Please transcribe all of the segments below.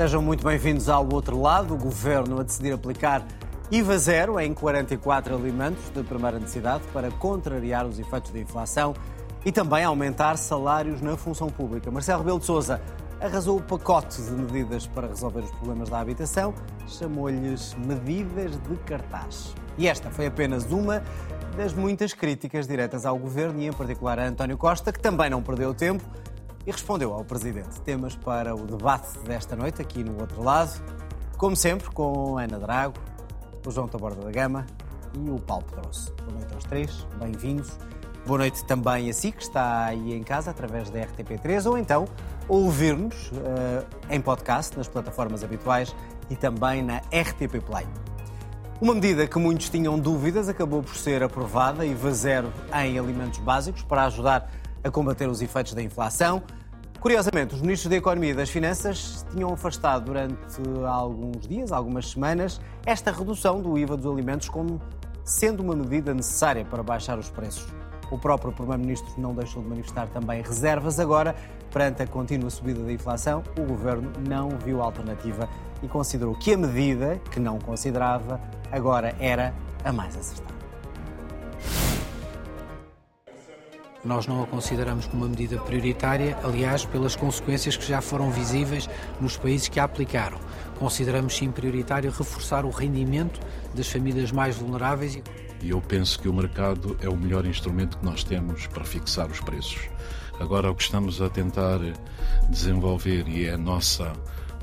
Sejam muito bem-vindos ao outro lado. O governo a decidir aplicar IVA zero em 44 alimentos de primeira necessidade para contrariar os efeitos da inflação e também aumentar salários na função pública. Marcelo Rebelo de Sousa arrasou o pacote de medidas para resolver os problemas da habitação, chamou-lhes medidas de cartaz. E esta foi apenas uma das muitas críticas diretas ao governo e, em particular, a António Costa, que também não perdeu tempo e respondeu ao Presidente. Temas para o debate desta noite, aqui no outro lado, como sempre, com Ana Drago, o João Taborda da Gama e o Paulo Pedroso. Boa noite aos três, bem-vindos. Boa noite também a si, que está aí em casa, através da RTP3, ou então ouvir-nos uh, em podcast, nas plataformas habituais e também na RTP Play. Uma medida que muitos tinham dúvidas acabou por ser aprovada, IVA zero em alimentos básicos, para ajudar a combater os efeitos da inflação. Curiosamente, os ministros da Economia e das Finanças tinham afastado durante alguns dias, algumas semanas, esta redução do IVA dos alimentos como sendo uma medida necessária para baixar os preços. O próprio Primeiro-Ministro não deixou de manifestar também reservas. Agora, perante a contínua subida da inflação, o Governo não viu alternativa e considerou que a medida, que não considerava, agora era a mais acertada. Nós não a consideramos como uma medida prioritária, aliás, pelas consequências que já foram visíveis nos países que a aplicaram. Consideramos sim prioritário reforçar o rendimento das famílias mais vulneráveis. E eu penso que o mercado é o melhor instrumento que nós temos para fixar os preços. Agora, o que estamos a tentar desenvolver e é a nossa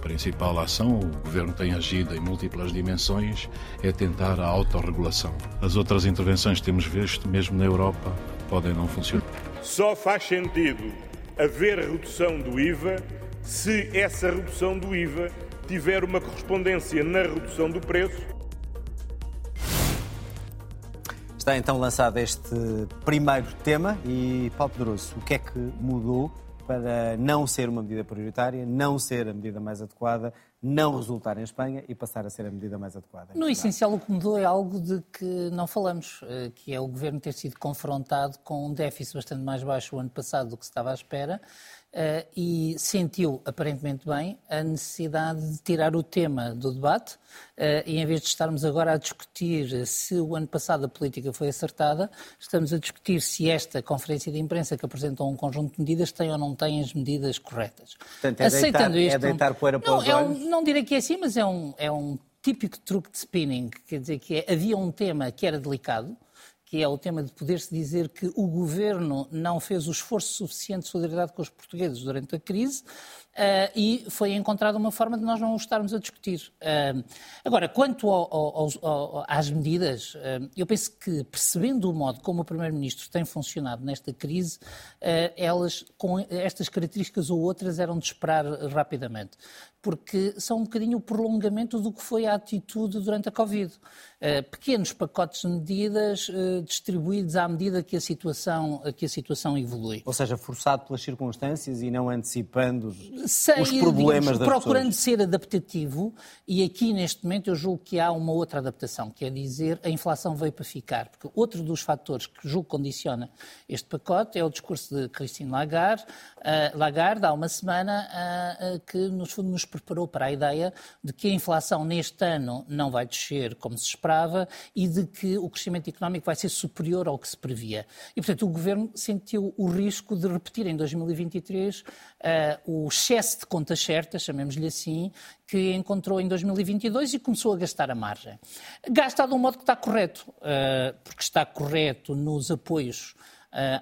principal ação, o Governo tem agido em múltiplas dimensões, é tentar a autorregulação. As outras intervenções que temos visto, mesmo na Europa, podem não funcionar. Só faz sentido haver redução do IVA se essa redução do IVA tiver uma correspondência na redução do preço. Está então lançado este primeiro tema e, Paulo Pedroso, o que é que mudou para não ser uma medida prioritária, não ser a medida mais adequada, não resultar em Espanha e passar a ser a medida mais adequada. No essencial, o que mudou é algo de que não falamos, eh, que é o governo ter sido confrontado com um déficit bastante mais baixo o ano passado do que se estava à espera uh, e sentiu, aparentemente bem, a necessidade de tirar o tema do debate uh, e, em vez de estarmos agora a discutir se o ano passado a política foi acertada, estamos a discutir se esta conferência de imprensa que apresentou um conjunto de medidas tem ou não tem as medidas corretas. Portanto, é Aceitando deitar, é isto, é deitar poeira para não, os é um, não direi que é assim, mas é um, é um típico truque de spinning, quer dizer que é, havia um tema que era delicado, que é o tema de poder-se dizer que o governo não fez o esforço suficiente de solidariedade com os portugueses durante a crise, Uh, e foi encontrada uma forma de nós não o estarmos a discutir. Uh, agora, quanto ao, ao, ao, às medidas, uh, eu penso que, percebendo o modo como o Primeiro-Ministro tem funcionado nesta crise, elas, com estas características ou outras, eram de esperar rapidamente. Porque são um bocadinho o prolongamento do que foi a atitude durante a Covid. pequenos pacotes de medidas distribuídos à medida que a, situação, que a situação evolui. Ou seja, forçado pelas circunstâncias e não antecipando sem, os problemas digamos, procurando ser adaptativo, e aqui neste momento eu julgo que há uma outra adaptação, que é dizer a inflação veio para ficar, porque outro dos fatores que julgo condiciona este pacote é o discurso de Christine Lagarde, uh, Lagarde há uma semana, uh, uh, que nos, nos preparou para a ideia de que a inflação neste ano não vai descer como se esperava e de que o crescimento económico vai ser superior ao que se previa. E, portanto, o Governo sentiu o risco de repetir em 2023 o excesso de contas certas, chamemos-lhe assim, que encontrou em 2022 e começou a gastar a margem. Gasta de um modo que está correto, eh, porque está correto nos apoios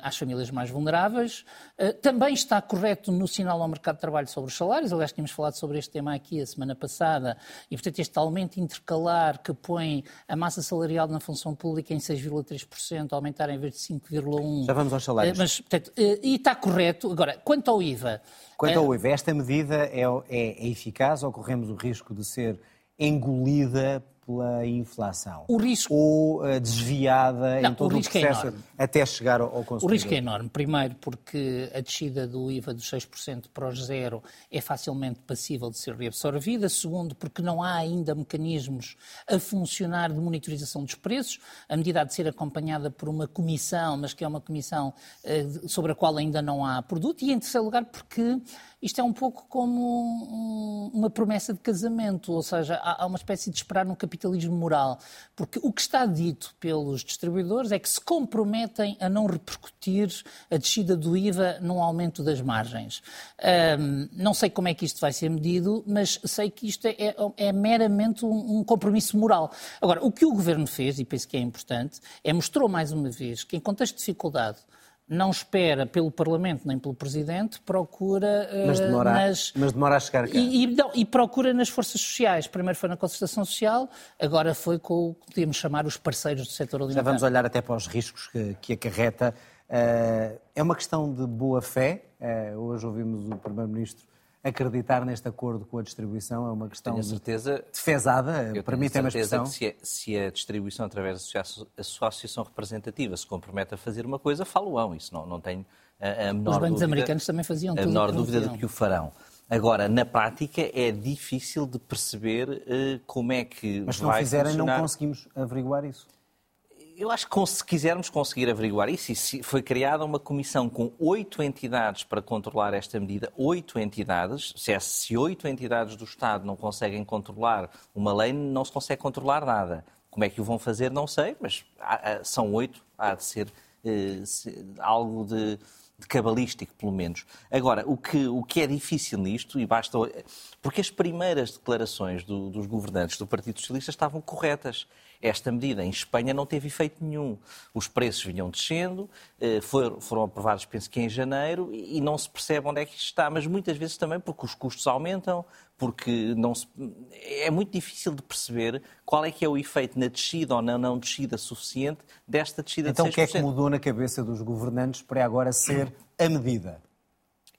às famílias mais vulneráveis. Eh, também está correto no sinal ao mercado de trabalho sobre os salários. Aliás, tínhamos falado sobre este tema aqui a semana passada. E, portanto, este aumento intercalar que põe a massa salarial na função pública em 6,3%, aumentar em vez de 5,1%. Já vamos aos salários. Mas, portanto, e está correto. Agora, quanto ao IVA. Quanto ao IVA, esta medida é, é, é eficaz ou corremos o risco de ser engolida pela inflação? O risco... Ou uh, desviada Não, em todo o, o é processo é até chegar ao, consumidor? O risco é enorme. Primeiro, porque a descida do IVA dos 6% para os zero é facilmente passível de ser reabsorvida. Segundo, porque não há ainda mecanismos a funcionar de monitorização dos preços. A medida há de ser acompanhada por uma comissão, mas que é uma comissão uh, sobre a qual ainda não há produto. E, em terceiro lugar, porque isto é um pouco como um, uma promessa de casamento, ou seja, há, há uma espécie de esperar no capitalismo moral, porque o que está dito pelos distribuidores é que se comprometem a não repercutir a descida do IVA num aumento das margens. Um, não sei como é que isto vai ser medido, mas sei que isto é, é, é meramente um, um compromisso moral. Agora, o que o governo fez, e penso que é importante, é mostrou mais uma vez que, em contexto de dificuldade, não espera pelo Parlamento nem pelo Presidente, procura mas demora, nas... Mas demora a chegar cá. E, e, não, e, procura nas forças sociais. Primeiro foi na concertação social, agora foi com o que podíamos chamar os parceiros do setor alimentar. Já vamos olhar até para os riscos que, que acarreta. Uh, é uma questão de boa fé. Uh, hoje ouvimos o Primeiro-Ministro acreditar neste acordo com a distribuição é uma questão tenho certeza, defesada, permitem-me a expressão. Que se, é, se a distribuição, através da associação representativa, se compromete a fazer uma coisa, falo-ão. Isso não, não tenho a, a menor Os bancos dúvida, americanos também faziam tudo. A menor dúvida de que o farão. Agora, na prática, é difícil de perceber uh, como é que Mas se não fizerem, funcionar... não conseguimos averiguar isso eu acho que se quisermos conseguir averiguar isso, e foi criada uma comissão com oito entidades para controlar esta medida, oito entidades, se, é, se oito entidades do Estado não conseguem controlar uma lei, não se consegue controlar nada. Como é que o vão fazer, não sei, mas são oito, há de ser eh, algo de, de cabalístico, pelo menos. Agora, o que, o que é difícil nisto, e basta. Porque as primeiras declarações do, dos governantes do Partido Socialista estavam corretas esta medida em Espanha não teve efeito nenhum. Os preços vinham descendo, eh, foram aprovados, penso que em janeiro, e não se percebe onde é que isto está, mas muitas vezes também porque os custos aumentam, porque não se... é muito difícil de perceber qual é que é o efeito na descida ou na não descida suficiente desta descida então, de 6%. Então o que é que mudou na cabeça dos governantes para agora ser a medida?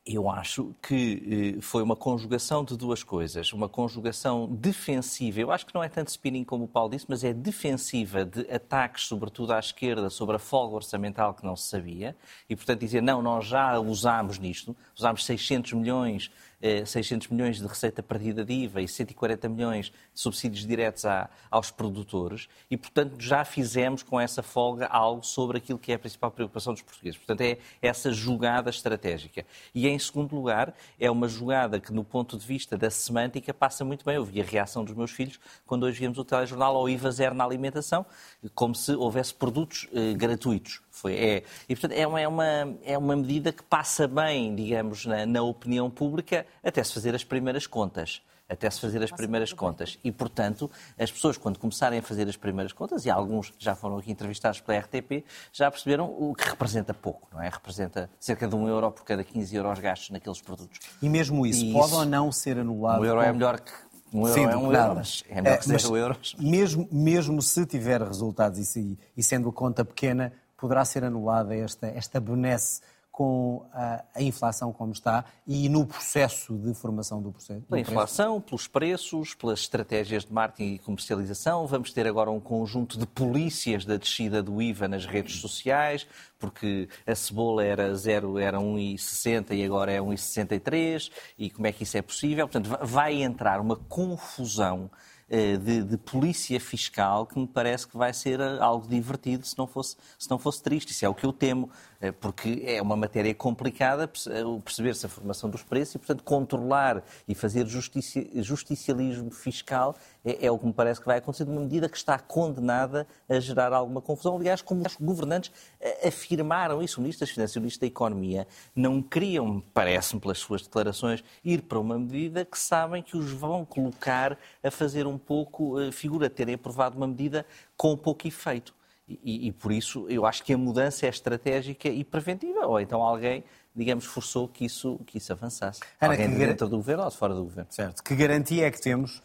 Eu acho que eh, foi uma conjugação de duas coisas. Uma conjugação defensiva, eu acho que não é tanto spinning como o Paulo disse, mas é defensiva de ataques, sobretudo à esquerda, sobre a folga orçamental que não se sabia. E, portanto, dizer, não, nós já usámos nisto, usámos 600 milhões 600 eh, milhões de receita perdida de IVA e 140 milhões de subsídios diretos a, aos produtores e, portanto, já fizemos com essa folga algo sobre aquilo que é a principal preocupação dos portugueses. Portanto, é essa jogada estratégica. E, em segundo lugar, é uma jogada que, no ponto de vista da semântica, passa muito bem. Eu vi a reação dos meus filhos quando hoje víamos o telejornal ao IVA zero na alimentação, como se houvesse produtos eh, gratuitos. Foi, é, e, portanto, é uma, é, uma, é uma medida que passa bem, digamos, na, na opinião pública, até se fazer as primeiras contas até se fazer as primeiras contas. E, portanto, as pessoas, quando começarem a fazer as primeiras contas, e alguns já foram aqui entrevistados pela RTP, já perceberam o que representa pouco, não é? Representa cerca de um euro por cada 15 euros gastos naqueles produtos. E mesmo isso, e pode isso, ou não ser anulado? Um euro é melhor que. Um euro Sim, é um euro, mas é melhor que zero euros. Mesmo, mesmo se tiver resultados e, se, e sendo a conta pequena, poderá ser anulada esta, esta benesse com a, a, inflação como está e no processo de formação do processo? Pela inflação, pelos preços, pelas estratégias de marketing e comercialização. Vamos ter agora um conjunto de polícias da descida do IVA nas redes sociais, porque a cebola era 0, era 1,60 e agora é 1,63. E como é que isso é possível? Portanto, vai entrar uma confusão de, de, polícia fiscal que me parece que vai ser eh, algo divertido se não fosse, se não fosse triste. Isso é o que eu temo, eh, porque é uma matéria complicada perceber-se a formação dos preços e, portanto, controlar e fazer justici, justicialismo fiscal é, é, o que me parece que vai acontecer de uma medida que está condenada a gerar alguma confusão. Aliás, como os governantes eh, afirmaram isso, o Ministro das Finanças e o Ministro da Economia não queriam, parece-me pelas suas declarações, ir para uma medida que sabem que os vão colocar a fazer um pouco a eh, figura, terem aprovado uma medida com pouco efeito. E, e, por isso eu acho que a mudança é estratégica e preventiva. Ou então alguém, digamos, forçou que isso, que isso avançasse. Ana, alguém de dentro do governo ou de fora do governo. Certo. Que garantia é que temos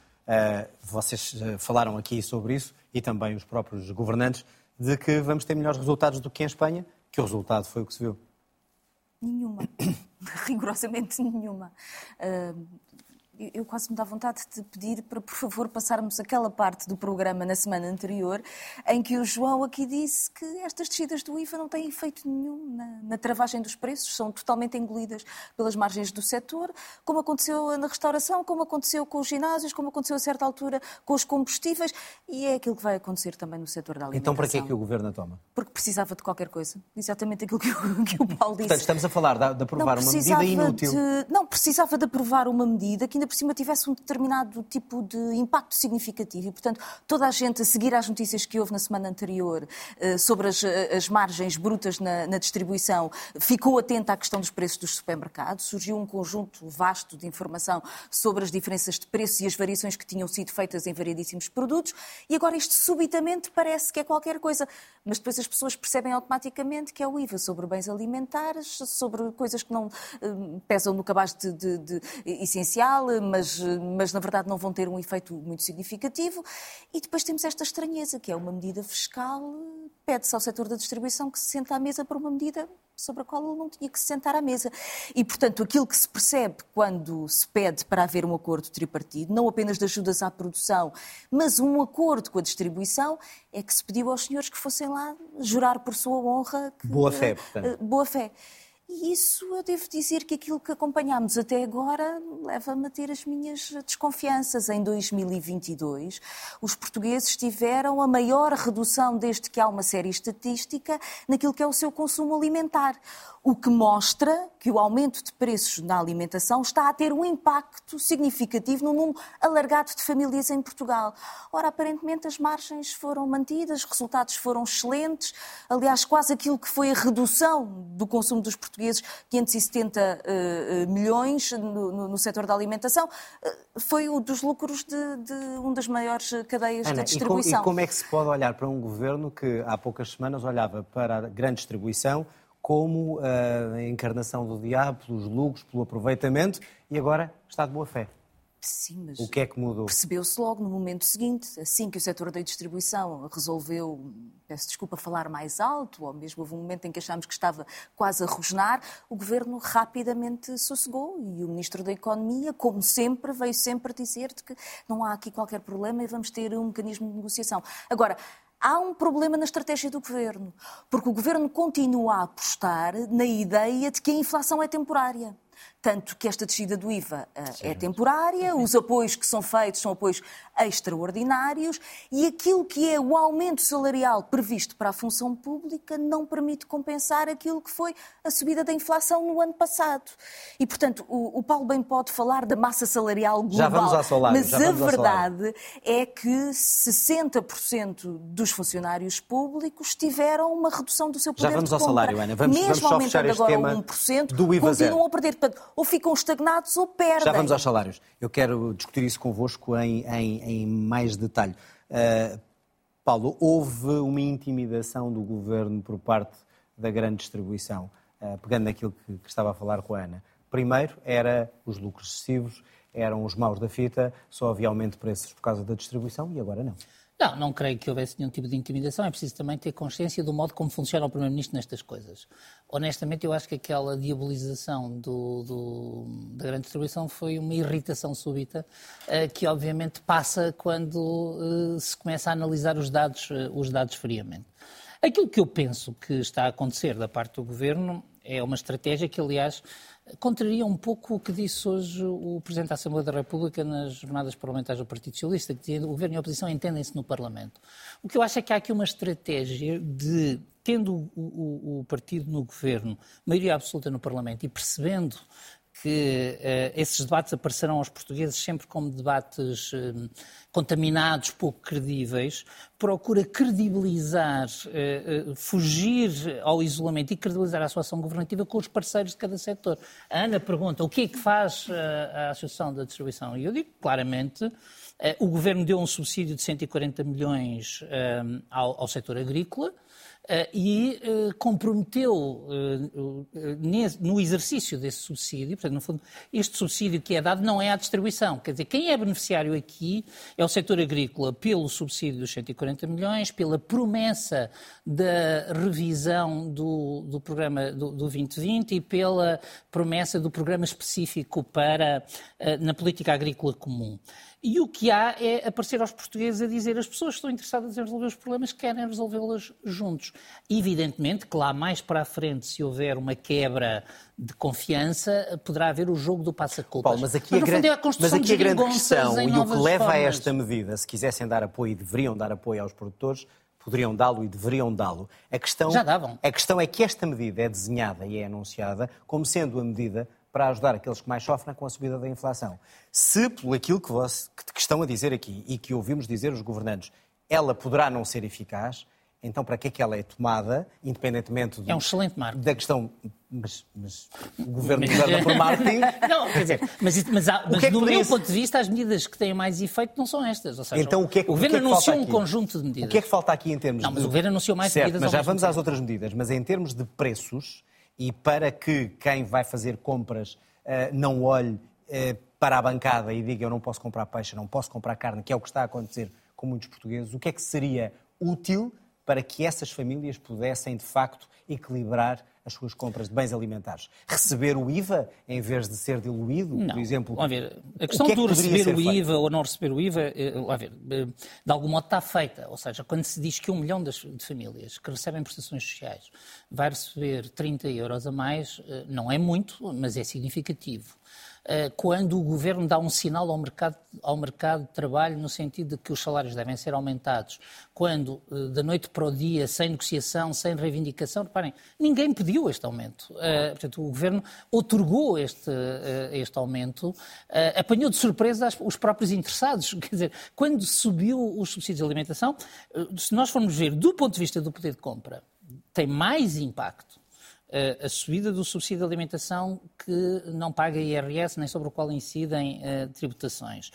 vocês eh, falaram aqui sobre isso e também os próprios governantes de que vamos ter melhores resultados do que em Espanha, que o resultado foi o que se viu. Nenhuma. Rigorosamente nenhuma. Uh, eu quase me dá vontade de pedir para, por favor, passarmos aquela parte do programa na semana anterior em que o João aqui disse que estas descidas do IVA não têm efeito nenhum na, na travagem dos preços, são totalmente engolidas pelas margens do setor, como aconteceu na restauração, como aconteceu com os ginásios, como aconteceu a certa altura com os combustíveis e é aquilo que vai acontecer também no setor da alimentação. Então, para que é que o Governo a toma? Porque precisava de qualquer coisa. Exatamente aquilo que o, que o Paulo disse. Portanto, estamos a falar de, de aprovar uma medida inútil. De, não, precisava de aprovar uma medida que ainda por cima tivesse um determinado tipo de impacto significativo. E, portanto, toda a gente a seguir às notícias que houve na semana anterior uh, sobre as, eh, as, margens brutas na, na, distribuição, ficou atenta à questão dos preços dos supermercados, surgiu um conjunto vasto de informação sobre as diferenças de preços e as variações que tinham sido feitas em variedíssimos produtos. E agora isto subitamente parece que é qualquer coisa, mas depois as pessoas percebem automaticamente que é o IVA sobre bens alimentares, sobre coisas que não uh, pesam no cabaz de, de, de essencial, mas, mas na verdade não vão ter um efeito muito significativo. E depois temos esta estranheza, que é uma medida fiscal, pede-se ao setor da distribuição que se sente à mesa para uma medida sobre a qual ele não tinha que se sentar à mesa. E, portanto, aquilo que se percebe quando se pede para haver um acordo tripartido, não apenas de ajudas à produção, mas um acordo com a distribuição, é que se pediu aos senhores que fossem lá jurar por sua honra. Que, boa fé, portanto. Eh, boa fé. E isso eu devo dizer que aquilo que acompanhámos até agora leva-me a ter as minhas desconfianças. Em 2022, os portugueses tiveram a maior redução desde que há uma série estatística naquilo que é o seu consumo alimentar o que mostra que o aumento de preços na alimentação está a ter um impacto significativo no número alargado de famílias em Portugal. Ora, aparentemente as margens foram mantidas, os resultados foram excelentes. Aliás, quase aquilo que foi a redução do consumo dos portugueses, 570 uh, eh, milhões no, no, no, setor da alimentação, uh, foi o dos lucros de, de uma das maiores cadeias Ana, de distribuição. E, com, e como é que se pode olhar para um governo que há poucas semanas olhava para a grande distribuição como eh, a encarnação do diabo, pelos lucros, pelo aproveitamento, e agora está de boa fé. Sim, mas o que é que mudou? Percebeu-se logo no momento seguinte, assim que o setor da distribuição resolveu, peço desculpa, falar mais alto, ou mesmo houve um momento em que achámos que estava quase a rosnar, o governo rapidamente sossegou e o ministro da Economia, como sempre, veio sempre dizer que não há aqui qualquer problema e vamos ter um mecanismo de negociação. Agora, há um problema na estratégia do governo, porque o governo continua a apostar na ideia de que a inflação é temporária. Tanto que esta descida do IVA uh, é temporária, os apoios que são feitos são apoios extraordinários e aquilo que é o aumento salarial previsto para a função pública não permite compensar aquilo que foi a subida da inflação no ano passado. E, portanto, o, o Paulo bem pode falar da massa salarial global, já vamos ao salário, mas a verdade é que 60% dos funcionários públicos tiveram uma redução do seu poder já vamos de ao salário, Ana. Vamos, Mesmo vamos este agora tema 1%, do IVA continuam zero. a perder. Portanto, ou ficam estagnados ou perdem. Já vamos aos salários. Eu quero discutir isso convosco em, em, em mais detalhe. Uh, Paulo, houve uma intimidação do governo por parte da grande distribuição, uh, pegando naquilo que, que, estava a falar com a Ana. Primeiro, era os lucros excessivos, eram os maus da fita, só havia aumento de preços por causa da distribuição e agora não. Não, não creio que houvesse nenhum tipo de intimidação. É preciso também ter consciência do modo como funciona o Primeiro-Ministro nestas coisas. Honestamente, eu acho que aquela diabolização do, do, da grande distribuição foi uma irritação súbita, uh, que obviamente passa quando uh, se começa a analisar os dados, uh, os dados friamente. Aquilo que eu penso que está a acontecer da parte do Governo é uma estratégia que, aliás, contraria um pouco o que disse hoje o Presidente da Assembleia da República nas jornadas parlamentares do Partido Socialista, que dizia o Governo e a oposição entendem-se no Parlamento. O que eu acho é que há aqui uma estratégia de, tendo o, o, o partido no Governo, maioria absoluta no Parlamento, e percebendo que uh, esses debates aparecerão aos portugueses sempre como debates uh, contaminados, pouco credíveis, procura credibilizar, uh, fugir ao isolamento e credibilizar a sua ação governativa com os parceiros de cada setor. A Ana pergunta o que é que faz a Associação da Distribuição? E eu digo claramente, o Governo deu um subsídio de 140 milhões ao, ao setor agrícola, e uh, comprometeu uh, no exercício desse subsídio, portanto, no fundo, este subsídio que é dado não é à distribuição. Quer dizer, quem é beneficiário aqui é o setor agrícola pelo subsídio dos 140 milhões, pela promessa da revisão do, do programa do, do 2020 e pela promessa do programa específico para na política agrícola comum. E o que há é aparecer aos portugueses a dizer as pessoas que estão interessadas em resolver os problemas querem resolvê-los juntos. Evidentemente que lá mais para a frente, se houver uma quebra de confiança, poderá haver o jogo do passa-culpas. Mas aqui, mas, a, grande, é a mas aqui a grande questão e o que leva formas. a esta medida, se quisessem dar apoio e deveriam dar apoio aos produtores, poderiam dá-lo e deveriam dá-lo. A questão, Já davam. A questão é que esta medida é desenhada e é anunciada como sendo a medida para ajudar aqueles que mais sofrem com a subida da inflação. Se, por aquilo que, você, que estão a dizer aqui e que ouvimos dizer os governantes, ela poderá não ser eficaz, então para que é que ela é tomada, independentemente do, é um excelente marco. da questão. Mas, mas o governo governa por marketing. Não, quer dizer, mas, mas, há, mas é do meu ponto de vista, as medidas que têm mais efeito não são estas. Ou seja, então, o, que é, o governo o que é que anunciou um conjunto de medidas. O que é que falta aqui em termos de. Não, mas o governo anunciou mais certo, medidas. Mas já vamos tempo. às outras medidas. Mas em termos de preços, e para que quem vai fazer compras uh, não olhe uh, para a bancada e diga eu não posso comprar peixe, não posso comprar carne, que é o que está a acontecer com muitos portugueses, o que é que seria útil para que essas famílias pudessem, de facto, equilibrar as suas compras de bens alimentares. Receber o IVA em vez de ser diluído, não. por exemplo. Vamos ver, a questão que é que do receber o IVA feito? ou não receber o IVA, eh, ver, eh, de algum modo está feita. Ou seja, quando se diz que um milhão de famílias que recebem prestações sociais vai receber 30 euros a mais, eh, não é muito, mas é significativo. Eh, quando o governo dá um sinal ao mercado, ao mercado de trabalho no sentido de que os salários devem ser aumentados, quando eh, da noite para o dia, sem negociação, sem reivindicação, reparem, ninguém pediu este aumento. Uh, portanto, o governo otorgou este, este aumento, apanhou de surpresa os próprios interessados. Quer dizer, quando subiu os subsídios de alimentação, se nós formos ver do ponto de vista do poder de compra, tem mais impacto a subida do subsídio de alimentação que não paga IRS nem sobre o qual incidem uh, tributações.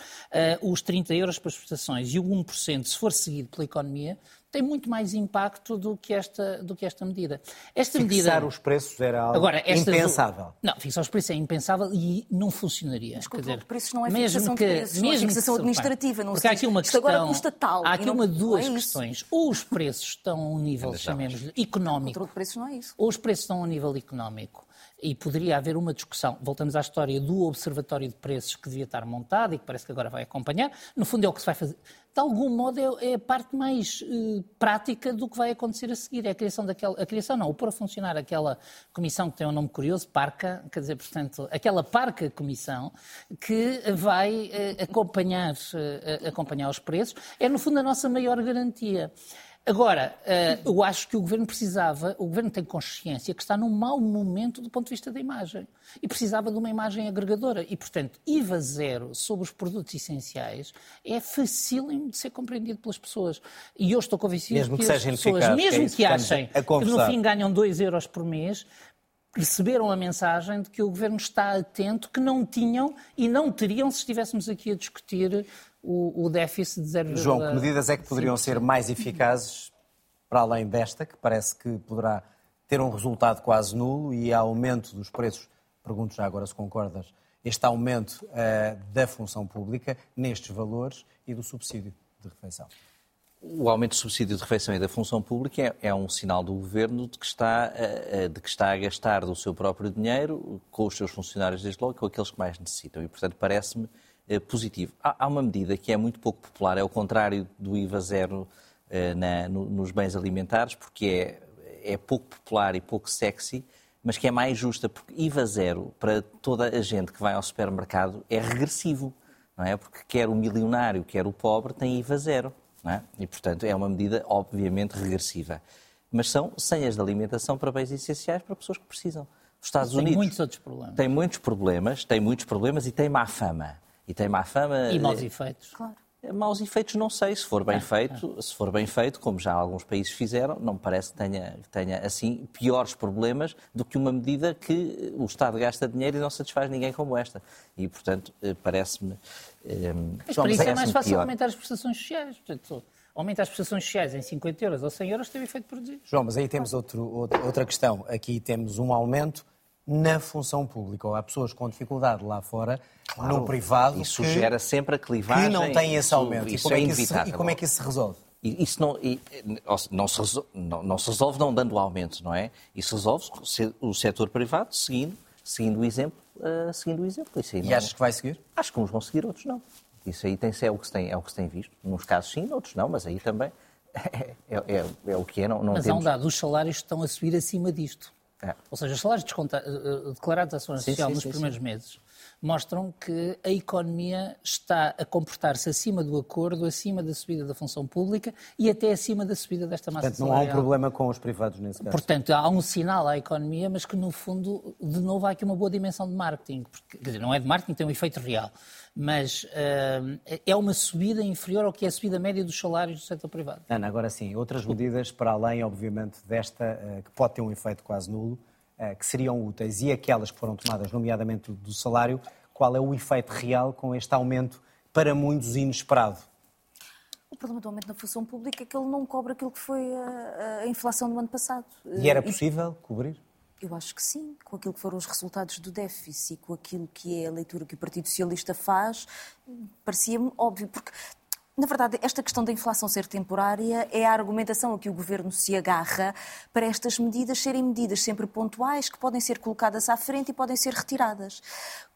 Uh, os 30 euros para as prestações e o 1%, se for seguido pela economia, tem muito mais impacto do que esta, do que esta medida. Esta Fixar medida... os preços era algo Agora, esta... impensável. Não, fixar os preços é impensável e não funcionaria. Mas controle de preços não é fixação que, de preços, mesmo é fixação que, administrativa. Não porque há aqui uma questão, agora custa tal. Há aqui não, uma, duas é questões. Ou os preços estão a um nível, chamemos económico. Controle de preços não é isso. Ou os preços estão a um nível económico e poderia haver uma discussão. Voltamos à história do Observatório de Preços que devia estar montado e que parece que agora vai acompanhar. No fundo, é o que se vai fazer. De algum modo, é, é a parte mais eh, prática do que vai acontecer a seguir. É a criação daquela. A criação não, o pôr a funcionar aquela comissão que tem um nome curioso, Parca, quer dizer, portanto, aquela Parca Comissão que vai eh, acompanhar, eh, acompanhar os preços. É, no fundo, a nossa maior garantia. Agora, eh, eu acho que o governo precisava, o governo tem consciência que está num mau momento do ponto de vista da imagem e precisava de uma imagem agregadora. E, portanto, IVA zero sobre os produtos essenciais é facílimo de ser compreendido pelas pessoas. E eu estou convencido mesmo que, que as pessoas, mesmo é que achem que no fim ganham 2 euros por mês, receberam a mensagem de que o governo está atento, que não tinham e não teriam se estivéssemos aqui a discutir o, o déficit de 0,5%. João, que medidas é que poderiam ser mais eficazes para além desta, que parece que poderá ter um resultado quase nulo e aumento dos preços? Pergunto já agora se concordas, este aumento uh, da função pública nestes valores e do subsídio de refeição. O aumento do subsídio de refeição e da função pública é, é um sinal do governo de que, está, uh, de que está a gastar do seu próprio dinheiro com os seus funcionários, desde logo, com aqueles que mais necessitam. E, portanto, parece-me eh, positivo. Há, há, uma medida que é muito pouco popular, é o contrário do IVA zero eh, na, no, nos bens alimentares, porque é, é pouco popular e pouco sexy, mas que é mais justa, porque IVA zero para toda a gente que vai ao supermercado é regressivo, não é? Porque quer o milionário, quer o pobre tem IVA zero, não é? E, portanto, é uma medida, obviamente, regressiva. Mas são senhas de alimentação para bens essenciais para pessoas que precisam. Os Estados tem Unidos muitos outros problemas. Tem muitos problemas, tem muitos problemas e tem má fama e tem má fama. E maus efeitos. Claro. Maus efeitos não sei, se for bem feito, se for bem feito, como já alguns países fizeram, não me parece que tenha, tenha assim piores problemas do que uma medida que o Estado gasta dinheiro e não satisfaz ninguém como esta. E, portanto, eh, parece-me. Eh, Mas para isso é mais fácil pior. aumentar as prestações sociais. Portanto, aumenta as prestações sociais em 50 euros ou 100 euros, teve efeito produzido. João, mas aí temos outro, outra questão. Aqui temos um aumento na função pública. Ou há pessoas com dificuldade lá fora, claro, no privado. Isso que, gera sempre a clivagem. Que não tem esse aumento. Isso, e, como é, é inevitável. Se, e como é que isso se resolve? Isso não, não, se resolve, não, não, se resolve não dando aumento, não é? Isso resolve o setor privado seguindo, seguindo o exemplo. Uh, seguindo o exemplo. Isso e achas que vai seguir? Acho que uns vão seguir, outros não. Isso aí tem, é, o que se tem, é o que se tem visto. Nos casos sim, outros não, mas aí também é, é, é, é o que é. Não, não mas temos... há um dado, os salários estão a subir acima disto. É. Ou seja, os salários eh, eh, declarados à Segurança Social sim, nos sim, primeiros sim. meses mostram que a economia está a comportar-se acima do acordo, acima da subida da função pública e até acima da subida desta massa Portanto, não salarial. há um problema com os privados nesse caso. Portanto, há um sinal à economia, mas que no fundo, de novo, há aqui uma boa dimensão de marketing. Porque, quer dizer, não é de marketing, tem um efeito real. Mas uh, é uma subida inferior ao que é a subida média dos salários do setor privado. Ana, agora sim, outras medidas para além, obviamente, desta, uh, que pode ter um efeito quase nulo, que seriam úteis e aquelas que foram tomadas, nomeadamente do salário, qual é o efeito real com este aumento para muitos inesperado? O problema do aumento na função pública é que ele não cobra aquilo que foi a, a inflação do ano passado. E era possível e... cobrir? Eu acho que sim, com aquilo que foram os resultados do déficit e com aquilo que é a leitura que o Partido Socialista faz, parecia-me óbvio, porque na verdade, esta questão da inflação ser temporária é a argumentação a que o governo se agarra para estas medidas serem medidas sempre pontuais, que podem ser colocadas à frente e podem ser retiradas.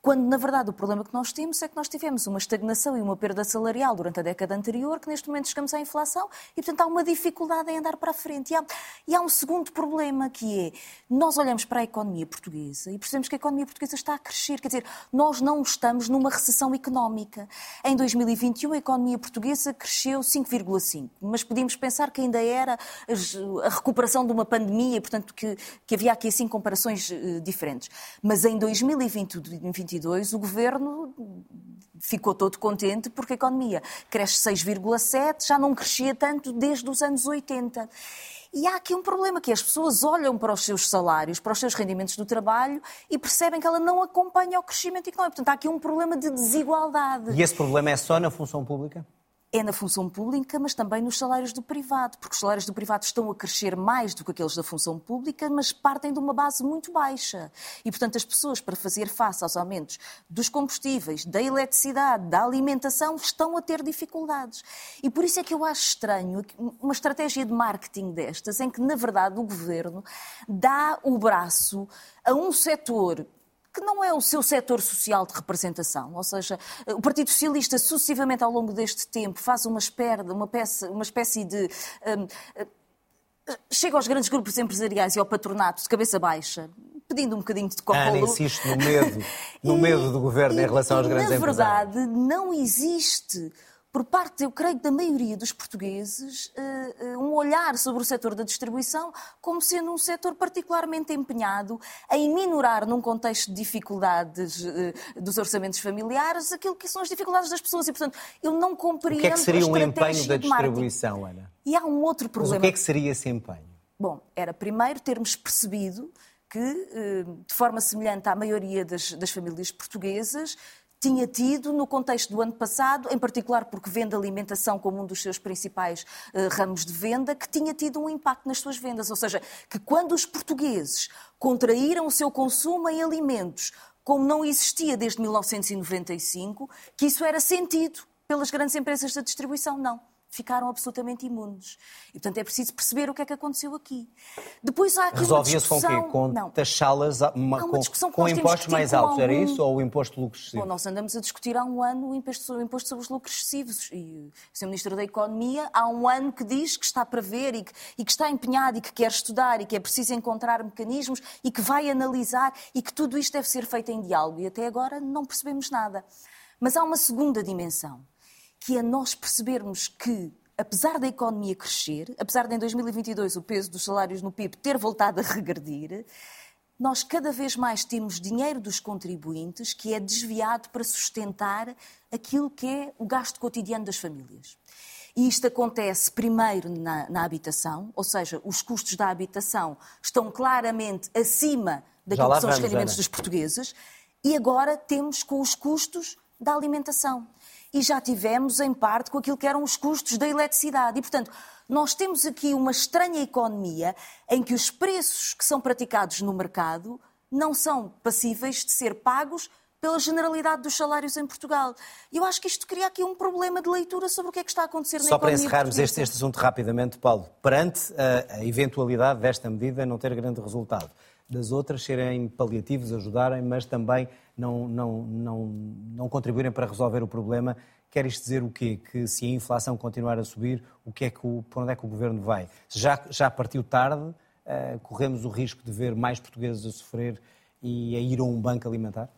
Quando, na verdade, o problema que nós temos é que nós tivemos uma estagnação e uma perda salarial durante a década anterior, que neste momento chegamos à inflação e, portanto, há uma dificuldade em andar para a frente. E há, e há um segundo problema que é, nós olhamos para a economia portuguesa e percebemos que a economia portuguesa está a crescer. Quer dizer, nós não estamos numa recessão económica. Em 2021, a economia portuguesa cresceu 5,5%, mas podíamos pensar que ainda era a recuperação de uma pandemia, portanto, que, que havia aqui, assim, comparações uh, diferentes. Mas em 2020, 2022, o governo ficou todo contente porque a economia cresce 6,7, já não crescia tanto desde os anos 80. E há aqui um problema, que as pessoas olham para os seus salários, para os seus rendimentos do trabalho e percebem que ela não acompanha o crescimento económico. Portanto, há aqui um problema de desigualdade. E esse problema é só na função pública? É na função pública, mas também nos salários do privado, porque os salários do privado estão a crescer mais do que aqueles da função pública, mas partem de uma base muito baixa. E, portanto, as pessoas, para fazer face aos aumentos dos combustíveis, da eletricidade, da alimentação, estão a ter dificuldades. E por isso é que eu acho estranho uma estratégia de marketing destas, em que, na verdade, o governo dá o braço a um setor que não é o seu setor social de representação. Ou seja, o Partido Socialista, sucessivamente ao longo deste tempo, faz uma, esperda, uma, peça, uma espécie de. Um, uh, chega aos grandes grupos empresariais e ao patronato de cabeça baixa, pedindo um bocadinho de coca Ana insiste no medo, no medo do governo e, em relação aos grandes empresários. Na verdade, não existe por parte, eu creio, da maioria dos portugueses, eh, eh, um olhar sobre o setor da distribuição como sendo um setor particularmente empenhado em minorar, num contexto de dificuldades eh, dos orçamentos familiares, aquilo que são as dificuldades das pessoas. E, portanto, eu não compreendo. O que é que seria um empenho da distribuição, Ana? E há um outro problema. Mas o que é que seria esse empenho? Bom, era primeiro termos percebido que, de forma semelhante à maioria das, das famílias portuguesas, tinha tido no contexto do ano passado, em particular porque vende alimentação como um dos seus principais uh, ramos de venda, que tinha tido um impacto nas suas vendas. Ou seja, que quando os portugueses contraíram o seu consumo em alimentos como não existia desde 1995, que isso era sentido pelas grandes empresas da distribuição. Não ficaram absolutamente imunes. E, portanto, é preciso perceber o que é que aconteceu aqui. Depois há aqui Resolvia-se com o quê? Com taxá-las com, com impostos mais altos, algum... era isso? Ou o imposto de lucros excessivos? Bom, nós andamos a discutir há um ano o imposto, o imposto sobre os lucros excessivos. E o Sr. Ministro da Economia há um ano que diz que está para ver e que, e que está empenhado e que quer estudar e que é preciso encontrar mecanismos e que vai analisar e que tudo isto deve ser feito em diálogo. E até agora não percebemos nada. Mas há uma segunda dimensão que é nós percebermos que, apesar da economia crescer, apesar de em 2022 o peso dos salários no PIB ter voltado a regredir, nós cada vez mais temos dinheiro dos contribuintes que é desviado para sustentar aquilo que é o gasto cotidiano das famílias. E isto acontece primeiro na, na habitação, ou seja, os custos da habitação estão claramente acima daquilo que são os rendimentos dos portugueses, e agora temos com os custos da alimentação. E já tivemos, em parte, com aquilo que eram os custos da eletricidade. E, portanto, nós temos aqui uma estranha economia em que os preços que são praticados no mercado não são passíveis de ser pagos pela generalidade dos salários em Portugal. Eu acho que isto cria aqui um problema de leitura sobre o que é que está a acontecer na Só para encerrarmos este, este assunto rapidamente, Paulo, perante a, a eventualidade desta medida não ter grande resultado, das outras serem paliativos, ajudarem, mas também não, não, não, não contribuírem para resolver o problema, quer isto dizer o quê? Que se a inflação continuar a subir, o que é que o, para onde é que o Governo vai? Já, já partiu tarde, eh, corremos o risco de ver mais portugueses a sofrer e a ir a um banco alimentar?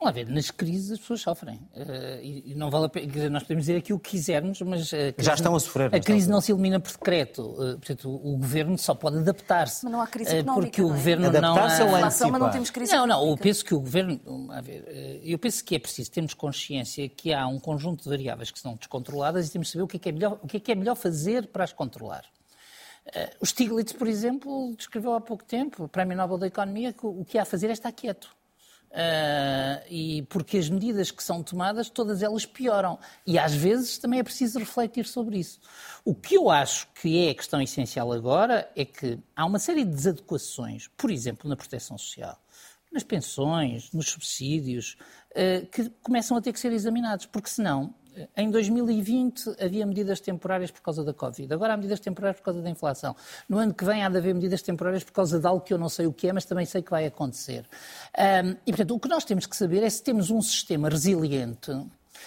Vamos lá ver, nas crises as pessoas sofrem. Eh, e, e não vale a pena, quer dizer, nós podemos dizer aqui o que quisermos, mas. a crise Já estão não- a sofrer, A crise não se elimina por decreto. Eh, portanto, o, o governo só pode adaptar-se. Mas não há crise Eh, económica, Porque o não é? governo não. Adaptar-se ou há- inflação, mas não temos crise Não, não, eu penso que o governo. A ver, eu penso que é preciso termos consciência que há um conjunto de variáveis que são descontroladas e temos de saber o que é que é melhor, o que é, que é melhor fazer para as controlar. Eh, O Stiglitz, por exemplo, descreveu há pouco tempo, o Prémio Nobel da Economia, que o que há a fazer é estar quieto. Ah, e porque as medidas que são tomadas, todas elas pioram. E às vezes também é preciso refletir sobre isso. O que eu acho que é a questão essencial agora é que há uma série de desadequações, por exemplo, na proteção social, nas pensões, nos subsídios, ah, que começam a ter que ser examinados, porque senão. Em 2020 havia medidas temporárias por causa da Covid, agora há medidas temporárias por causa da inflação. No ano que vem há de haver medidas temporárias por causa de algo que eu não sei o que é, mas também sei que vai acontecer. E, portanto, o que nós temos que saber é se temos um sistema resiliente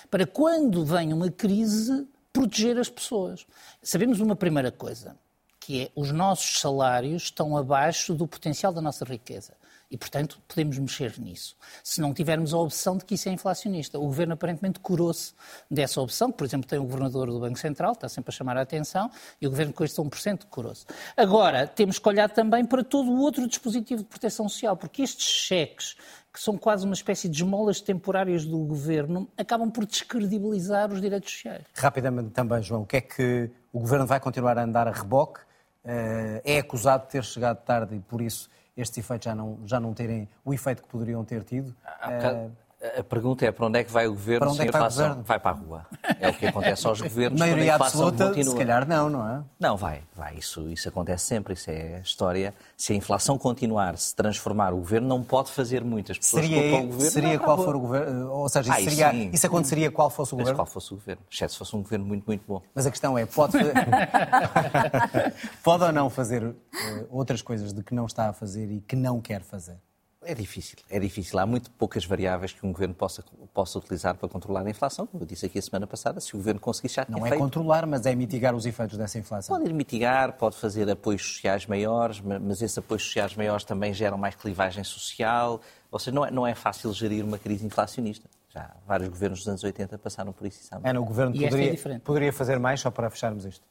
para quando vem uma crise proteger as pessoas. Sabemos uma primeira coisa, que é os nossos salários estão abaixo do potencial da nossa riqueza. E, portanto, podemos mexer nisso. Se não tivermos a opção de que isso é inflacionista. O Governo aparentemente curou-se dessa opção. Por exemplo, tem o Governador do Banco Central, está sempre a chamar a atenção, e o Governo com este 1% curou-se. Agora, temos que olhar também para todo o outro dispositivo de proteção social, porque estes cheques, que são quase uma espécie de esmolas temporárias do Governo, acabam por descredibilizar os direitos sociais. Rapidamente também, João, o que é que o Governo vai continuar a andar a reboque? Eh, É acusado de ter chegado tarde e por isso estes efeitos já não, já não terem o efeito que poderiam ter tido. Há bocado, A pergunta é para onde é que vai o governo Para onde se é que vai o inflação governo? vai para a rua. É o que acontece aos governos a Maioria absoluta, continua. se calhar não, não é? Não, vai, vai. Isso, isso acontece sempre, isso é a história. Se a inflação continuar, se transformar, o governo não pode fazer muito. As pessoas culpam o Seria, governo. seria não, a qual for o governo, ou seja, isso, seria, sim. isso aconteceria qual fosse o Mas governo? qual fosse o governo? Exceto se fosse um governo muito, muito bom. Mas a questão é, pode, fazer- pode ou não fazer eh, outras coisas de que não está a fazer e que não quer fazer? É difícil, é difícil. Há muito poucas variáveis que um governo possa, possa utilizar para controlar a inflação. Como eu disse aqui a semana passada, se o governo conseguisse já tinha Não é feito. controlar, mas é mitigar os efeitos dessa inflação. Pode ir mitigar, pode fazer apoios sociais maiores, ma- mas esses apoios sociais maiores também geram mais clivagem social. Ou seja, não é, não é fácil gerir uma crise inflacionista. Já vários governos dos anos 80 passaram por isso e sabem. Ana, o Governo E é poderia, diferente. poderia fazer mais só para fecharmos isto?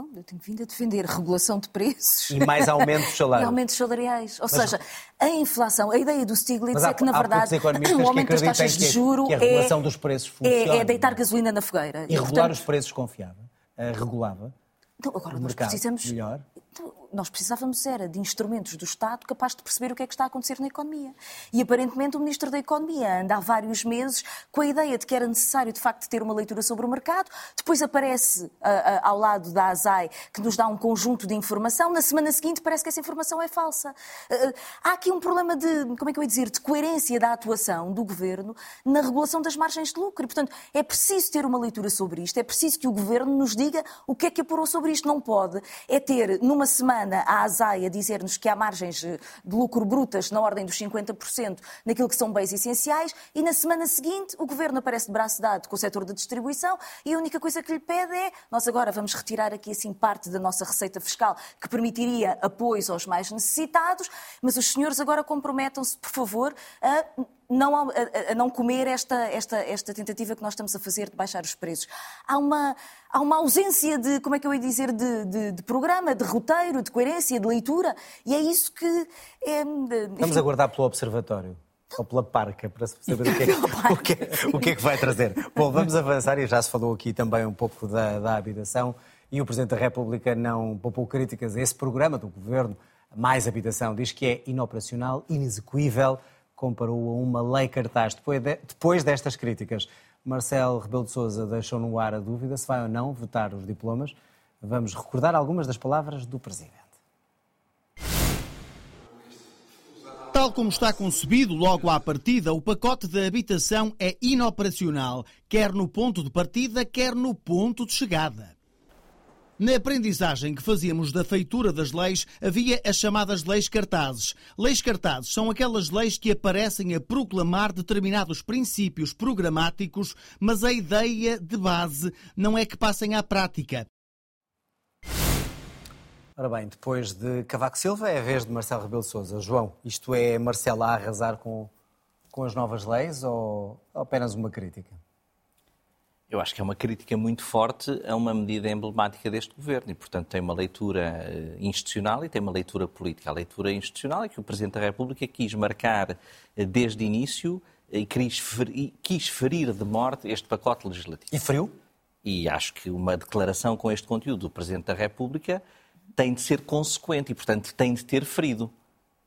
Bom, eu tenho vindo a defender regulação de preços. E mais aumento de E aumentos salariais. Ou seja, a inflação, a ideia do Stiglitz Mas há- é que, na verdade, o aumento das taxas de que- juro que a é, regulação dos preços é, funciona. é deitar gasolina na fogueira. E regular os preços confiava? Eh, regulava? Então, agora o nós mercado precisamos. melhor? Então, nós precisávamos era de instrumentos do Estado capazes de perceber o que é que está a acontecer na economia. E aparentemente o Ministro da Economia anda há vários meses com a ideia de que era necessário de facto ter uma leitura sobre o mercado. Depois aparece ah, ah, ao lado da ASAI que nos dá um conjunto de informação. Na semana seguinte parece que essa informação é falsa. Ah, há aqui um problema de, como é que eu ia dizer, de coerência da atuação do Governo na regulação das margens de lucro. E, portanto, é preciso ter uma leitura sobre isto. É preciso que o Governo nos diga o que é que apurou sobre isto. Não pode é ter numa semana a ASAI a dizer-nos que há margens eh, de lucro brutas na ordem dos 50% naquilo que são bens essenciais e na semana seguinte o Governo aparece de braço dado com o setor da distribuição e a única coisa que lhe pede é nós agora vamos retirar aqui assim parte da nossa receita fiscal que permitiria apoios aos mais necessitados, mas os senhores agora comprometam-se, por favor, a não, a, a- não comer esta, esta, esta tentativa que nós estamos a fazer de baixar os preços. Há uma, há uma ausência de, como é que eu ia dizer, de, de- de programa, de roteiro, de coerência, de leitura, e é isso que é. Vamos aguardar pelo Observatório. Ou pela parca, para saber o que, é, que- o, que, é- o que é que vai trazer. Bom, vamos avançar e já se falou aqui também um pouco da, da habitação e o Presidente da República não poupou críticas a esse programa do Governo, Mais Habitação, diz que é inoperacional, inexecuível. Comparou a uma lei cartaz. Depois, de, depois destas críticas, Marcelo Rebelo de Sousa deixou no ar a dúvida se vai ou não votar os diplomas. Vamos recordar algumas das palavras do Presidente. Tal como está concebido logo à partida, o pacote de habitação é inoperacional, quer no ponto de partida, quer no ponto de chegada. Na aprendizagem que fazíamos da feitura das leis, havia as chamadas leis cartazes. Leis cartazes são aquelas leis que aparecem a proclamar determinados princípios programáticos, mas a ideia de base não é que passem à prática. Ora bem, depois de Cavaco Silva é a vez de Marcelo Rebelo de Sousa. João, isto é Marcelo a arrasar com, com as novas leis ou apenas uma crítica? Eu acho que é uma crítica muito forte a uma medida emblemática deste governo e, portanto, tem uma leitura eh, institucional e tem uma leitura política. A leitura institucional é que o Presidente da República quis marcar eh, desde o início e quis ferir, de morte este pacote legislativo. E feriu? E acho que uma declaração com este conteúdo do Presidente da República tem de ser consequente e, portanto, tem de ter ferido.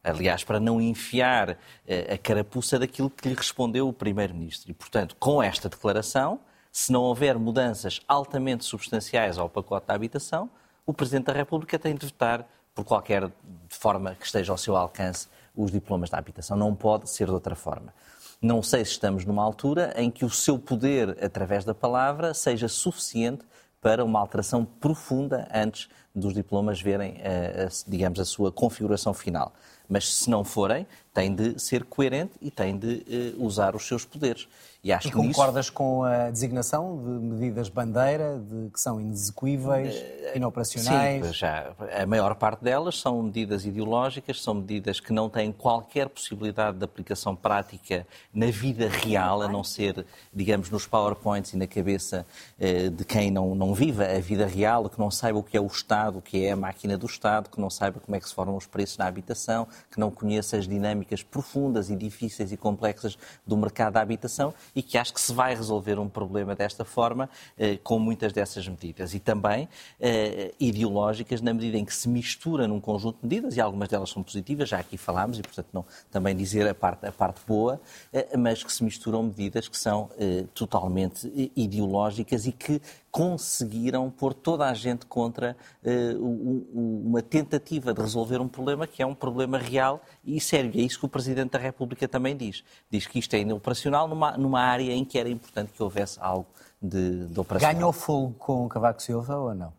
Aliás, para não enfiar eh, a carapuça daquilo que lhe respondeu o Primeiro-Ministro. E, portanto, com esta declaração, se não houver mudanças altamente substanciais ao pacote da habitação, o Presidente da República tem de votar, por qualquer forma que esteja ao seu alcance, os diplomas da habitação. Não pode ser de outra forma. Não sei se estamos numa altura em que o seu poder, através da palavra, seja suficiente para uma alteração profunda antes dos diplomas verem, a, a, digamos, a sua configuração final. Mas se não forem, tem de ser coerente e tem de uh, usar os seus poderes. E, acho e que concordas nisso... com a designação de medidas bandeira de, que são inexecuíveis, uh, inoperacionais? Sim, já, a maior parte delas são medidas ideológicas, são medidas que não têm qualquer possibilidade de aplicação prática na vida real, a não ser, digamos, nos PowerPoints e na cabeça uh, de quem não, não viva a vida real, que não saiba o que é o Estado, o que é a máquina do Estado, que não saiba como é que se formam os preços na habitação, que não conheça as dinâmicas profundas e difíceis e complexas do mercado da habitação e que acho que se vai resolver um problema desta forma eh, com muitas dessas medidas. E também eh, ideológicas, na medida em que se mistura num conjunto de medidas, e algumas delas são positivas, já aqui falámos, e portanto não também dizer a parte, a parte boa, eh, mas que se misturam medidas que são eh, totalmente eh, ideológicas e que conseguiram pôr toda a gente contra uh, uma tentativa de resolver um problema que é um problema real e sério. E é isso que o Presidente da República também diz. Diz que isto é inoperacional numa, numa área em que era importante que houvesse algo de, de operacional. Ganhou fogo com Cavaco Silva ou não?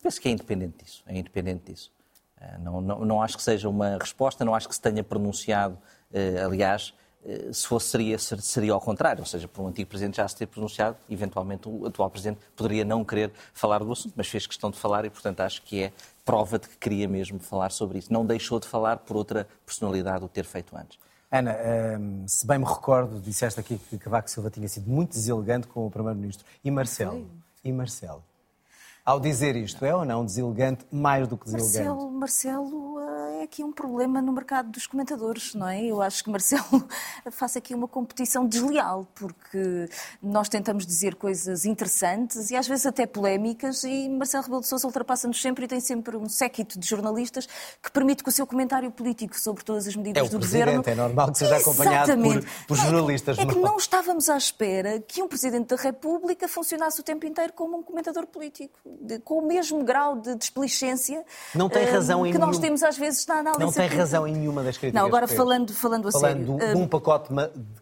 Penso que é independente disso. É independente disso. Uh, não, não, não acho que seja uma resposta, não acho que se tenha pronunciado, uh, aliás, se fosse, seria, seria ao contrário, ou seja, por um antigo presidente já se ter pronunciado, eventualmente o atual presidente poderia não querer falar do assunto, mas fez questão de falar e, portanto, acho que é prova de que queria mesmo falar sobre isso. Não deixou de falar por outra personalidade o ter feito antes. Ana, ehm, se bem me recordo, disseste aqui que Cavaco Silva tinha sido muito deselegante com o Primeiro-Ministro. E Marcelo? E Marcelo? Ao dizer isto, é ou não deselegante, mais do que deselegante? Marcelo, Marcelo aqui um problema no mercado dos comentadores, não é? Eu acho que Marcelo faz aqui uma competição desleal, porque nós tentamos dizer coisas interessantes e às vezes até polémicas e Marcelo Rebelo de Sousa ultrapassa-nos sempre e tem sempre um séquito de jornalistas que permite que o seu comentário político sobre todas as medidas é do governo... É normal que seja acompanhado por, por, jornalistas. É, é que não estávamos à espera que um Presidente da República funcionasse o tempo inteiro como um comentador político, de, com o mesmo grau de desplicência não tem razão uh, em que nenhum... nós temos às vezes na análise. Não tem razão em nenhuma das críticas. Não, agora falando, falando a falando sério. de um pacote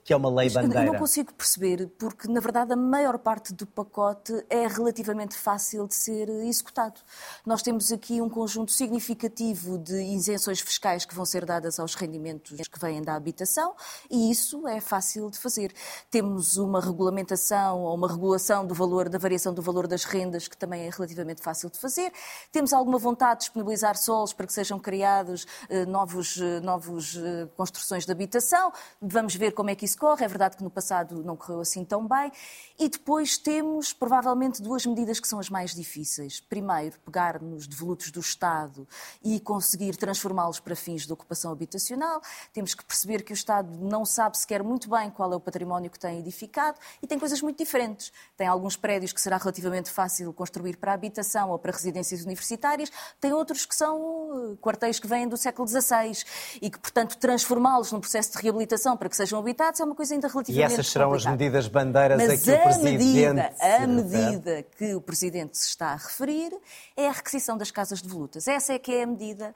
que é uma lei bandeira. Eu não consigo perceber, porque na verdade a maior parte do pacote é relativamente fácil de ser executado. Nós temos aqui um conjunto significativo de isenções fiscais que vão ser dadas aos rendimentos que vêm da habitação e isso é fácil de fazer. Temos uma regulamentação ou uma regulação do valor, da variação do valor das rendas que também é relativamente fácil de fazer. Temos alguma vontade de disponibilizar solos para que sejam criados novos, eh, novos eh, construções de habitação. Vamos ver como é que isso corre. É verdade que no passado não correu assim tão bem. E depois temos, provavelmente, duas medidas que são as mais difíceis. Primeiro, pegar nos devolutos do Estado e conseguir transformá-los para fins de ocupação habitacional. Temos que perceber que o Estado não sabe sequer muito bem qual é o património que tem edificado e tem coisas muito diferentes. Tem alguns prédios que será relativamente fácil construir para habitação ou para residências universitárias, tem outros que são quartéis que vêm do século XVI e que, portanto, transformá-los num processo de reabilitação para que sejam habitados é uma coisa ainda relativamente E essas serão complicada. as medidas bandeiras Mas a que o a Presidente... medida, a medida que o Presidente se está a referir é a requisição das casas de volutas. Essa é que é a medida.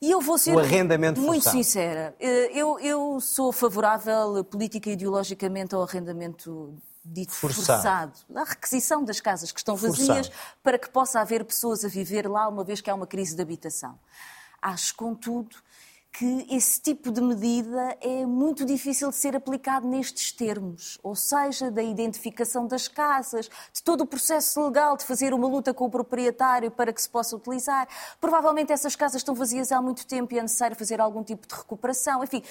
E eu vou ser O arrendamento muito sincera. Eh, Eu, eu sou favorável política e ideologicamente ao arrendamento dito Forçado. forçado. A requisição das casas que estão vazias Forçado. para que possa haver pessoas a viver lá, uma vez que há uma crise de habitação. Acho, contudo, que esse tipo de medida é muito difícil de ser aplicado nestes termos, ou seja, da identificação das casas, de todo o processo legal de fazer uma luta com o proprietário para que se possa utilizar. Provavelmente essas casas estão vazias há muito tempo e é necessário fazer algum tipo de recuperação. Enfim,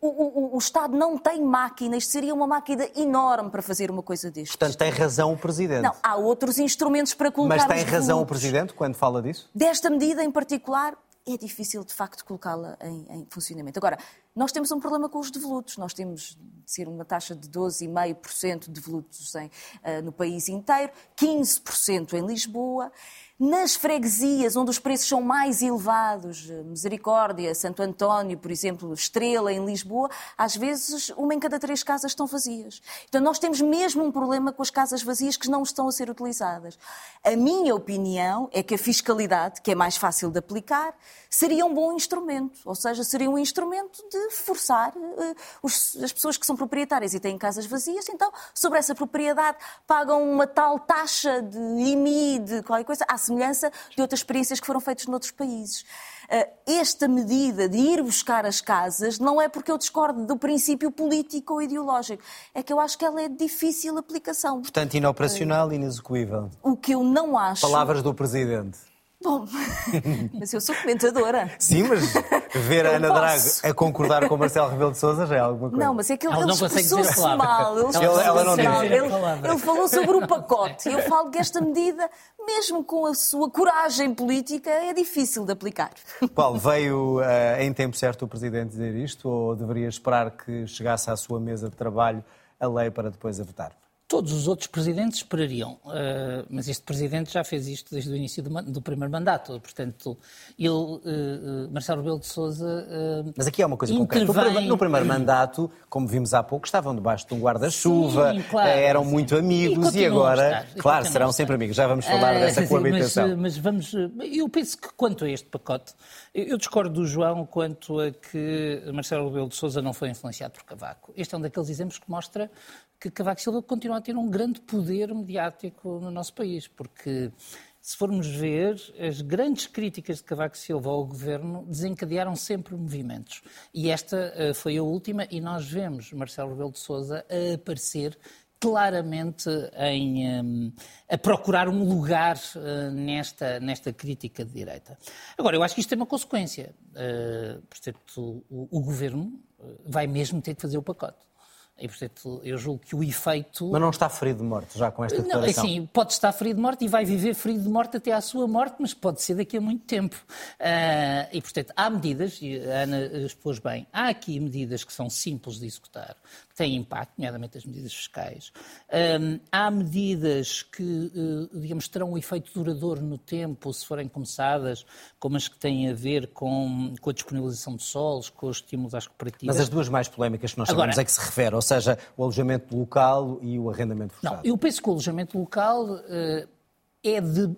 o, o- o Estado não tem máquinas, seria uma máquina enorme para fazer uma coisa destes. Portanto, tem razão o Presidente. Não, há outros instrumentos para colocar Mas tem razão o. Presidente quando fala disso? Desta medida em particular, é difícil de facto colocá-la em, em funcionamento. Agora, nós temos um problema com os devolutos. Nós temos de ser uma taxa de 12,5% de devolutos em, eh, no país inteiro, 15% em Lisboa. Nas freguesias, onde os preços são mais elevados, eh, Misericórdia, Santo António, por exemplo, Estrela, em Lisboa, às vezes uma em cada três casas estão vazias. Então nós temos mesmo um problema com as casas vazias que não estão a ser utilizadas. A minha opinião é que a fiscalidade, que é mais fácil de aplicar, seria um bom instrumento. Ou seja, seria um instrumento de forçar eh, os- as pessoas que são proprietárias e têm casas vazias, então, sobre essa propriedade, pagam uma tal taxa de IMI, de qualquer coisa, à semelhança de outras experiências que foram feitas noutros países. Eh, Esta medida de ir buscar as casas não é porque eu discordo do princípio político ou ideológico, é que eu acho que ela é de difícil aplicação. Portanto, inoperacional e inexecuível. O que eu não acho. Palavras do Presidente. Bom, mas eu sou comentadora. Sim, mas ver a Ana. Drago a concordar com o Marcelo Rebelo de Sousa já é alguma coisa. Não, mas é que ele, ele expressou-se mal. Ele, Ela expressou-se ela não mal. diz. Ele- ele falou sobre o pacote. Eu falo que esta medida, mesmo com a sua coragem política, é difícil de aplicar. Paulo, veio eh, em tempo certo o Presidente dizer isto ou deveria esperar que chegasse à sua mesa de trabalho a lei para depois a votar? Todos os outros presidentes esperariam, eh, mas este presidente já fez isto desde o início do, do primeiro mandato. Portanto, ele, eh, eh, Marcelo Rebelo de Sousa, Mas aqui é uma coisa concreta. No intervém- prime- No primeiro mandato, como vimos há pouco, estavam debaixo de um guarda-chuva, claro, eram sim. muito E amigos e, a agora, estar, e claro, serão sempre amigos. Já vamos falar Ah, dessa sim, coabitação. Mas, mas vamos. Eu penso que quanto a este pacote, eu eu discordo do João quanto a que Marcelo Rebelo de Sousa não foi influenciado por Cavaco. Este é um daqueles exemplos que mostra que Cavaco Silva continua a ter um grande poder mediático no nosso país, porque se formos ver, as grandes críticas de Cavaco Silva ao governo desencadearam sempre movimentos. E esta eh, foi a última, e nós vemos Marcelo Rebelo de Sousa a aparecer claramente em, hum, a procurar um lugar eh, nesta, nesta crítica de direita. Agora, eu acho que isto tem uma consequência. Eh, portanto, o, o governo eh, vai mesmo ter que fazer o pacote. E, portanto, eu julgo que o efeito. Mas não está ferido de morte já com esta Não, declaração? assim, pode estar ferido de morte e vai viver ferido de morte até à sua morte, mas pode ser daqui a muito tempo. Ah, e, portanto, há medidas, e a Ana expôs bem, há aqui medidas que são simples de executar, têm impacto, nomeadamente as medidas fiscais. Ah, há medidas que, eh, digamos, terão um efeito duradouro no tempo, se forem começadas, como as que têm a ver com, com a disponibilização de solos, com os estímulos às cooperativas. Mas as duas mais polémicas que nós Agora- sabemos é que se refere, ou seja, o alojamento local e o arrendamento Não, forçado. eu penso que o alojamento local eh, é, de,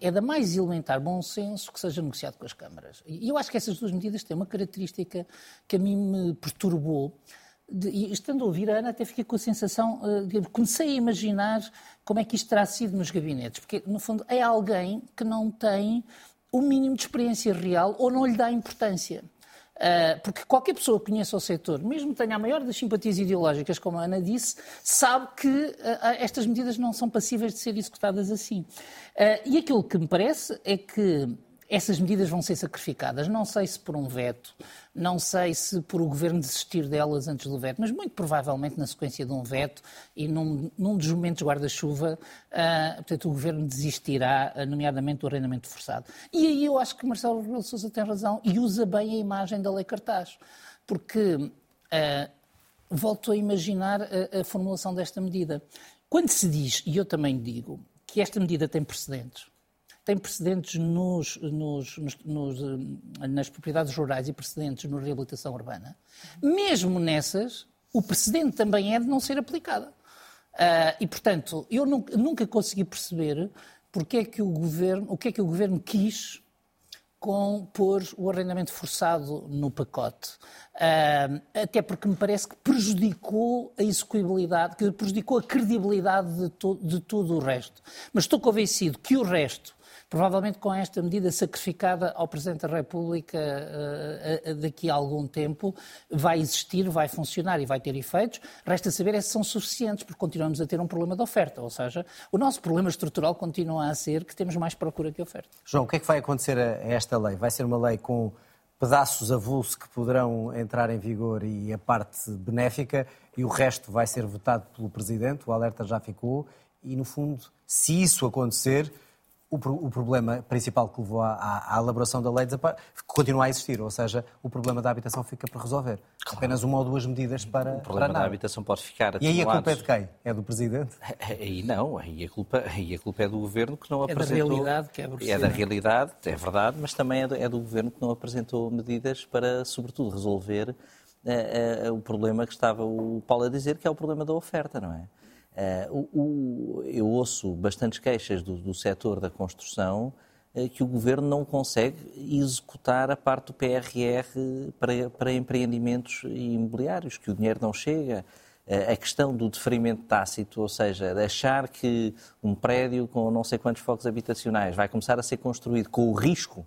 é da mais elementar bom senso que seja negociado com as câmaras. E eu acho que essas duas medidas têm uma característica que a mim me perturbou. De- e estando a ouvir a Ana, até fiquei com a sensação, eh, de, comecei a imaginar como é que isto terá sido nos gabinetes, porque, no fundo, é alguém que não tem o mínimo de experiência real ou não lhe dá importância. Uh, porque qualquer pessoa que conheça o setor, mesmo que tenha a maior das simpatias ideológicas, como a Ana disse, sabe que uh, estas medidas não são passíveis de ser executadas assim. Uh, e aquilo que me parece é que essas medidas vão ser sacrificadas. Não sei se por um veto, não sei se por o governo desistir delas antes do veto, mas muito provavelmente na sequência de um veto e num, num dos momentos guarda-chuva, uh, portanto, o governo desistirá, uh, nomeadamente do arrendamento forçado. E aí eu acho que Marcelo Rebelo Sousa tem razão e usa bem a imagem da lei cartaz, porque uh, volto a imaginar a, a formulação desta medida. Quando se diz, e eu também digo, que esta medida tem precedentes, tem precedentes nos, nos, nos, eh, nas propriedades rurais e precedentes na reabilitação urbana, mesmo nessas, o precedente também é de não ser aplicada. Uh, e, portanto, eu nunca, nunca consegui perceber porque é que o governo, o que é que o governo quis com pôr o arrendamento forçado no pacote. Uh, até porque me parece que prejudicou a execuibilidade, que prejudicou a credibilidade de, to, de todo o resto. Mas estou convencido que o resto provavelmente com esta medida sacrificada ao Presidente da República uh, uh, daqui a algum tempo, vai existir, vai funcionar e vai ter efeitos. Resta saber é se são suficientes, porque continuamos a ter um problema de oferta. Ou seja, o nosso problema estrutural continua a ser que temos mais procura que oferta. João, o que é que vai acontecer a esta lei? Vai ser uma lei com pedaços avulsos que poderão entrar em vigor e a parte benéfica, e o resto vai ser votado pelo Presidente, o alerta já ficou, e no fundo, se isso acontecer, o, o, problema principal que levou à, à, elaboração da lei continua a existir, ou seja, o problema da habitação fica por resolver. Claro. Apenas uma ou duas medidas para. O problema para da habitação pode ficar E aí a culpa é de quem? É do Presidente? Aí não, aí a culpa, aí a culpa é do Governo que não é apresentou. É da realidade que é É da realidade, é verdade, mas também é do, é do Governo que não apresentou medidas para, sobretudo, resolver uh, uh, o problema que estava o Paulo a dizer, que é o problema da oferta, não é? Uh, o, o, eu ouço bastantes queixas do, do setor da construção uh, que o governo não consegue executar a parte do PRR para, para empreendimentos imobiliários, que o dinheiro não chega. Uh, a questão do deferimento tácito, ou seja, achar que um prédio com não sei quantos focos habitacionais vai começar a ser construído com o risco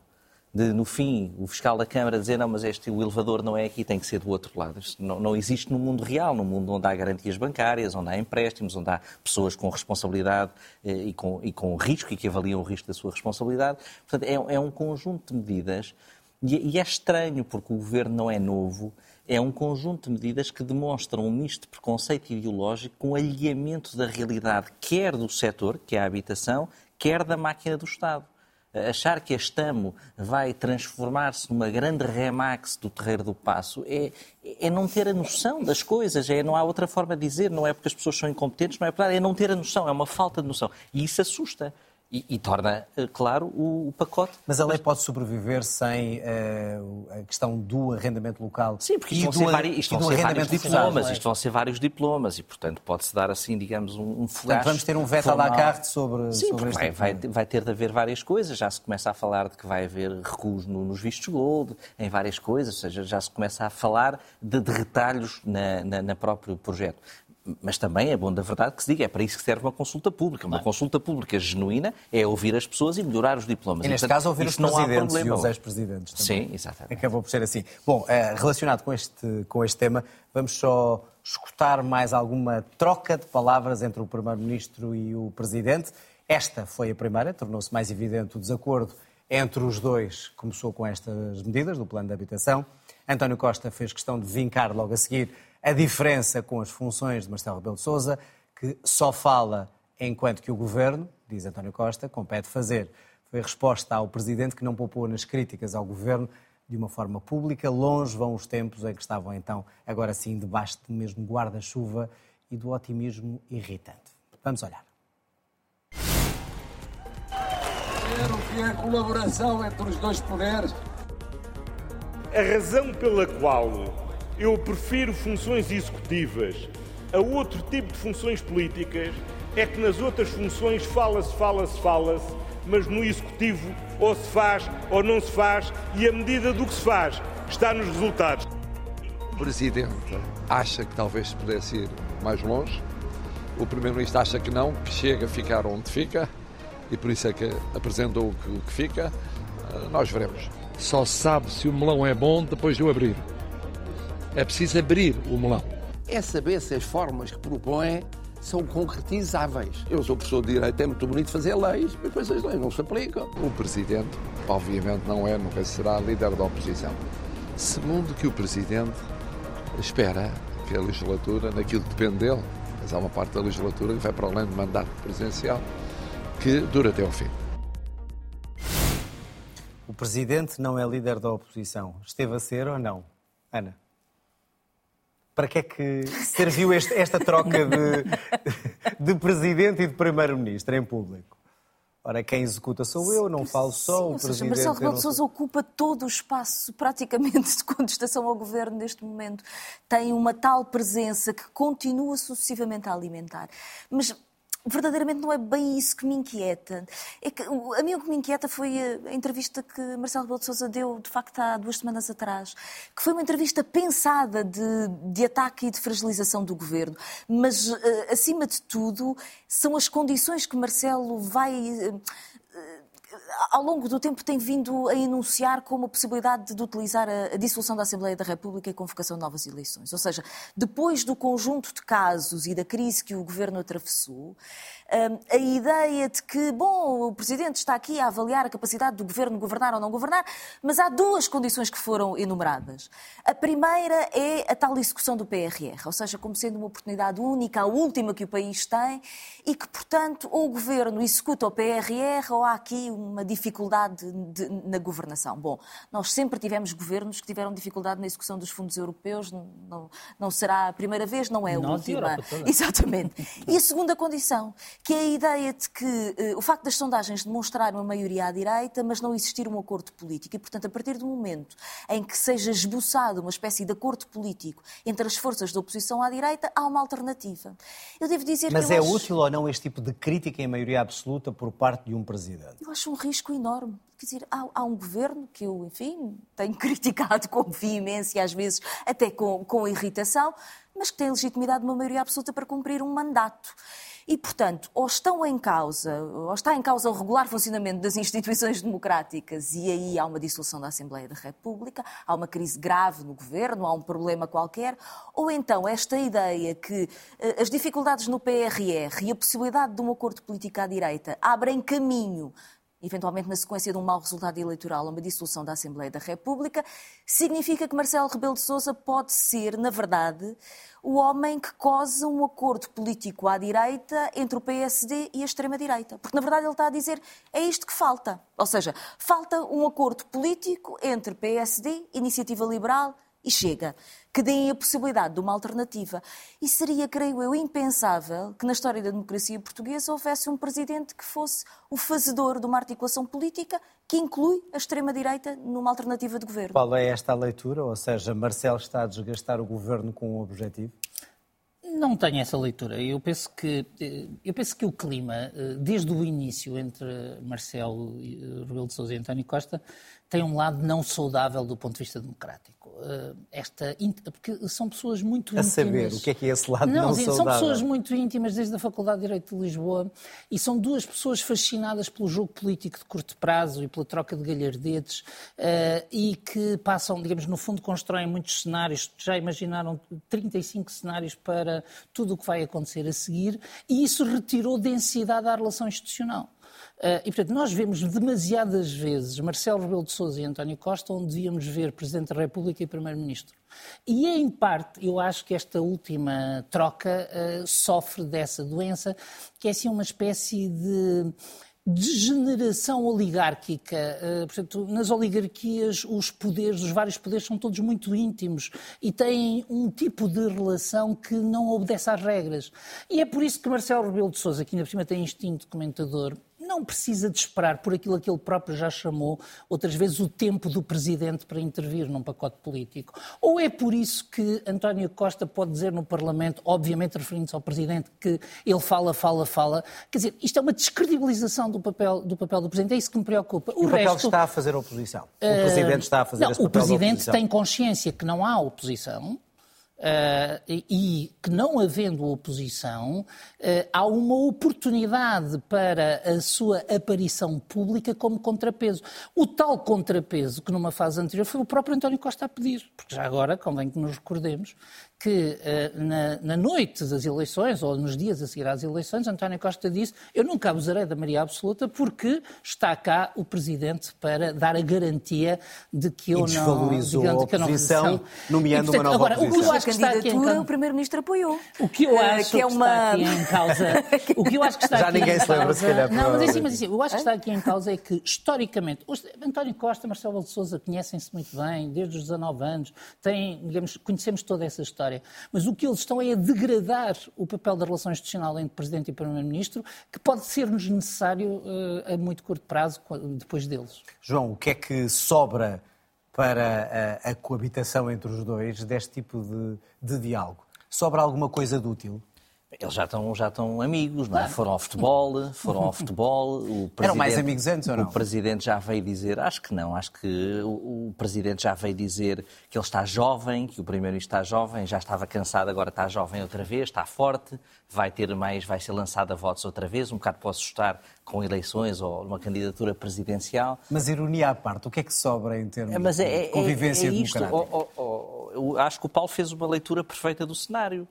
de, no fim, o fiscal da Câmara dizer não, mas este, o elevador não é aqui, tem que ser do outro lado. Isto não, não existe no mundo real, no mundo onde há garantias bancárias, onde há empréstimos, onde há pessoas com responsabilidade eh, e, com, e com risco e que avaliam o risco da sua responsabilidade. Portanto, é, é um conjunto de medidas e, e é estranho porque o governo não é novo, é um conjunto de medidas que demonstram um misto de preconceito ideológico com alinhamento da realidade, quer do setor, que é a habitação, quer da máquina do Estado achar que a Estamo vai transformar-se numa grande remax do Terreiro do Passo é, é não ter a noção das coisas, é, não há outra forma de dizer, não é porque as pessoas são incompetentes, não é verdade, é não ter a noção, é uma falta de noção. E isso assusta. E, e, torna eh, claro o, o, pacote. Mas a lei pode sobreviver sem uh, a questão do arrendamento local? Sim, porque isto vão, ser, vari, isto vão ser vários diplomas, é? isto vão ser vários diplomas e, portanto, pode-se dar assim, digamos, um, um Portanto, vamos ter um veto à la carte sobre, Sim, sobre este vai, vai, vai, ter de haver várias coisas, já se começa a falar de que vai haver recuos no, nos vistos gold, em várias coisas, ou seja, já se começa a falar de, de retalhos na, na, na próprio projeto mas também é bom da verdade que se diga, é para isso que serve uma consulta pública. Uma consulta pública genuína é ouvir as pessoas e melhorar os diplomas. E neste portanto, caso ouvir os presidentes e os ex-presidentes também. Sim, exatamente. Acabou por ser assim. Bom, eh, relacionado com este, com este tema, vamos só escutar mais alguma troca de palavras entre o Primeiro-Ministro e o Presidente. Esta foi a primeira, tornou-se mais evidente o desacordo entre os dois. Começou com estas medidas do plano de habitação. António Costa fez questão de vincar logo a seguir a diferença com as funções de Marcelo Rebelo de Sousa, que só fala enquanto que o governo, diz António Costa, compete fazer. Foi a resposta ao presidente que não poupou nas críticas ao governo de uma forma pública. Longe vão os tempos em que estavam então, agora sim, debaixo do mesmo guarda-chuva e do otimismo irritante. Vamos olhar. o que é a colaboração entre os dois poderes. A razão pela qual eu prefiro funções executivas a outro tipo de funções políticas, é que nas outras funções fala-se, fala-se, fala-se, mas no executivo ou se faz ou não se faz e a medida do que se faz está nos resultados. O Presidente acha que talvez se pudesse ir mais longe, o Primeiro-Ministro acha que não, que chega a ficar onde fica e por isso é que apresentou o que fica. Ah, nós veremos. Só sabe se o melão é bom depois de o abrir. É preciso abrir o melão. É saber se as formas que propõe são concretizáveis. Eu sou professor de Direito, é muito bonito fazer leis, mas depois as leis não se aplicam. O Presidente, obviamente, não é, nunca será líder da oposição. Segundo que o Presidente espera que a legislatura, naquilo que depende dele, mas há uma parte da legislatura que vai para além do mandato presidencial, que dura até ao fim. O Presidente não é líder da oposição. Esteve a ser ou não? Ana? Para que é que serviu este, esta troca de, de presidente e de primeiro-ministro em público? Ora, quem executa sou eu, não falo só Sim, o Presidente. Marcelo eu Rebelo de sou- Sousa ocupa todo o espaço, praticamente, de contestação ao governo neste momento. Tem uma tal presença que continua sucessivamente a alimentar. Mas verdadeiramente não é bem isso que me inquieta. É que, a mim o que me inquieta foi a, entrevista que Marcelo Rebelo de Sousa deu, de facto, há duas semanas atrás, que foi uma entrevista pensada de, de ataque e de fragilização do governo. Mas, eh, acima de tudo, são as condições que Marcelo vai. Ao longo do tempo tem vindo a enunciar como a possibilidade de utilizar a, a dissolução da Assembleia da República e a convocação de novas eleições. Ou seja, depois do conjunto de casos e da crise que o governo atravessou, hum, a ideia de que, bom, o Presidente está aqui a avaliar a capacidade do governo governar ou não governar, mas há duas condições que foram enumeradas. A primeira é a tal execução do PRR, ou seja, como sendo uma oportunidade única, a última que o país tem, e que, portanto, ou o governo executa o PRR ou há aqui uma dificuldade de- na governação. Bom, nós sempre tivemos governos que tiveram dificuldade na execução dos fundos europeus, não, não- não será a primeira vez, não é a a última. Exatamente. E a segunda condição, que é a ideia de que eh, o facto das sondagens demonstrarem uma maioria à direita, mas não existir um acordo político. E, portanto, a partir do momento em que seja esboçado uma espécie de acordo político entre as forças da oposição à direita, há uma alternativa. Eu devo dizer Mas que eu é acho- útil ou não este tipo de crítica em maioria absoluta por parte de um Presidente? Eu acho um risco enorme. Quer dizer, há, há um governo que eu, enfim, tenho criticado com veemência, às vezes até com, com irritação, mas que tem legitimidade de uma maioria absoluta para cumprir um mandato. E, portanto, ou estão em causa, ou está em causa o regular funcionamento das instituições democráticas e aí há uma dissolução da Assembleia da República, há uma crise grave no governo, há um problema qualquer, ou então esta ideia que eh, as dificuldades no PRR e a possibilidade de um acordo político à direita abrem caminho eventualmente na sequência de um mau resultado eleitoral, uma dissolução da Assembleia da República, significa que Marcelo Rebelo de Sousa pode ser, na verdade, o homem que cose um acordo político à direita entre o PSD e a extrema-direita. Porque, na verdade, ele está a dizer é isto que falta. Ou seja, falta um acordo político entre PSD, Iniciativa Liberal e Chega, que deem a possibilidade de uma alternativa. E seria, creio eu, impensável que na história da democracia portuguesa houvesse um presidente que fosse o fazedor de uma articulação política que inclui a extrema-direita numa alternativa de governo. Qual é esta a leitura? Ou seja, Marcelo está a desgastar o governo com um objetivo? Não tenho essa leitura. Eu penso que, eh, eu penso que o clima, eh, desde o início entre Marcelo eh, Rebelo de Sousa e António Costa, tem um lado não saudável do ponto de vista democrático. Eh, Esta, porque são pessoas muito A íntimas. saber, o que é que é esse lado não São saudável? pessoas muito íntimas desde a Faculdade de Direito de Lisboa e são duas pessoas fascinadas pelo jogo político de curto prazo e pela troca de galhardetes eh, e que passam, digamos, no fundo constroem muitos cenários, já imaginaram 35 cenários para tudo o que vai acontecer a seguir e isso retirou densidade à relação institucional. Eh, e, portanto, nós vemos demasiadas vezes Marcelo Rebelo de Sousa e António Costa onde devíamos ver Presidente da República e Primeiro-Ministro. E, em parte, eu acho que esta última troca eh, sofre dessa doença, que é assim uma espécie de degeneração oligárquica. Eh, portanto, nas oligarquias, os poderes, os vários poderes, são todos muito íntimos e têm um tipo de relação que não obedece às regras. E é por isso que Marcelo Rebelo de Sousa, que ainda por cima tem instinto de comentador, não precisa de esperar por aquilo que ele próprio já chamou outras vezes o tempo do presidente para intervir num pacote político. Ou é por isso que António Costa pode dizer no Parlamento, obviamente referindo-se ao presidente, que ele fala, fala, fala. Quer dizer, isto é uma descredibilização do papel do, papel do presidente, é isso que me preocupa. O, papel que está a fazer a oposição. O eh, Presidente está a fazer não, o presidente tem consciência que não há oposição. Eh, e- que não havendo oposição, eh, há uma oportunidade para a sua aparição pública como contrapeso. O tal contrapeso que numa fase anterior foi o próprio António Costa a pedir, porque já agora convém que nos recordemos que eh, na, na noite das eleições, ou nos dias a seguir às eleições, António Costa disse eu nunca abusarei da maioria absoluta porque está cá o Presidente para dar a garantia de que eu E não... desvalorizou digamos, a que eu não- oposição, nomeando E, portanto, uma nova agora, O que eu oposição. acho que está aqui em causa- o Primeiro-Ministro apoiou. o que eu Eh, acho que que, é uma- está aqui em causa. O que eu acho que está Já aqui ninguém em se lembra, se calhar, Não, mas assim, mas assim, eu acho que está aqui em causa é que, historicamente, António Costa e Marcelo de Souza conhecem-se muito bem, desde os 19 anos, têm, digamos, conhecemos toda essa história. História. Mas o que eles estão é a degradar o papel da relação institucional entre Presidente e Primeiro-Ministro, que pode ser-nos necessário uh, a muito curto prazo depois deles. João, o que é que sobra para a, a coabitação entre os dois deste tipo de, de diálogo? Sobra alguma coisa de útil? Eles já estão, já estão amigos, não é? Foram ao futebol, foram ao futebol. O Eram mais amigos antes ou não? O Presidente já veio dizer, acho que não, acho que o, o Presidente já veio dizer que ele está jovem, que o Primeiro-Ministro está jovem, já estava cansado, agora está jovem outra vez, está forte, vai ter mais, vai ser lançado a votos outra vez, um bocado posso assustar com eleições ou uma candidatura presidencial. Mas ironia à parte, o que é que sobra em termos é, mas é, de convivência é, é isto, democrática? Oh, oh, oh, acho que o Paulo fez uma leitura perfeita do cenário.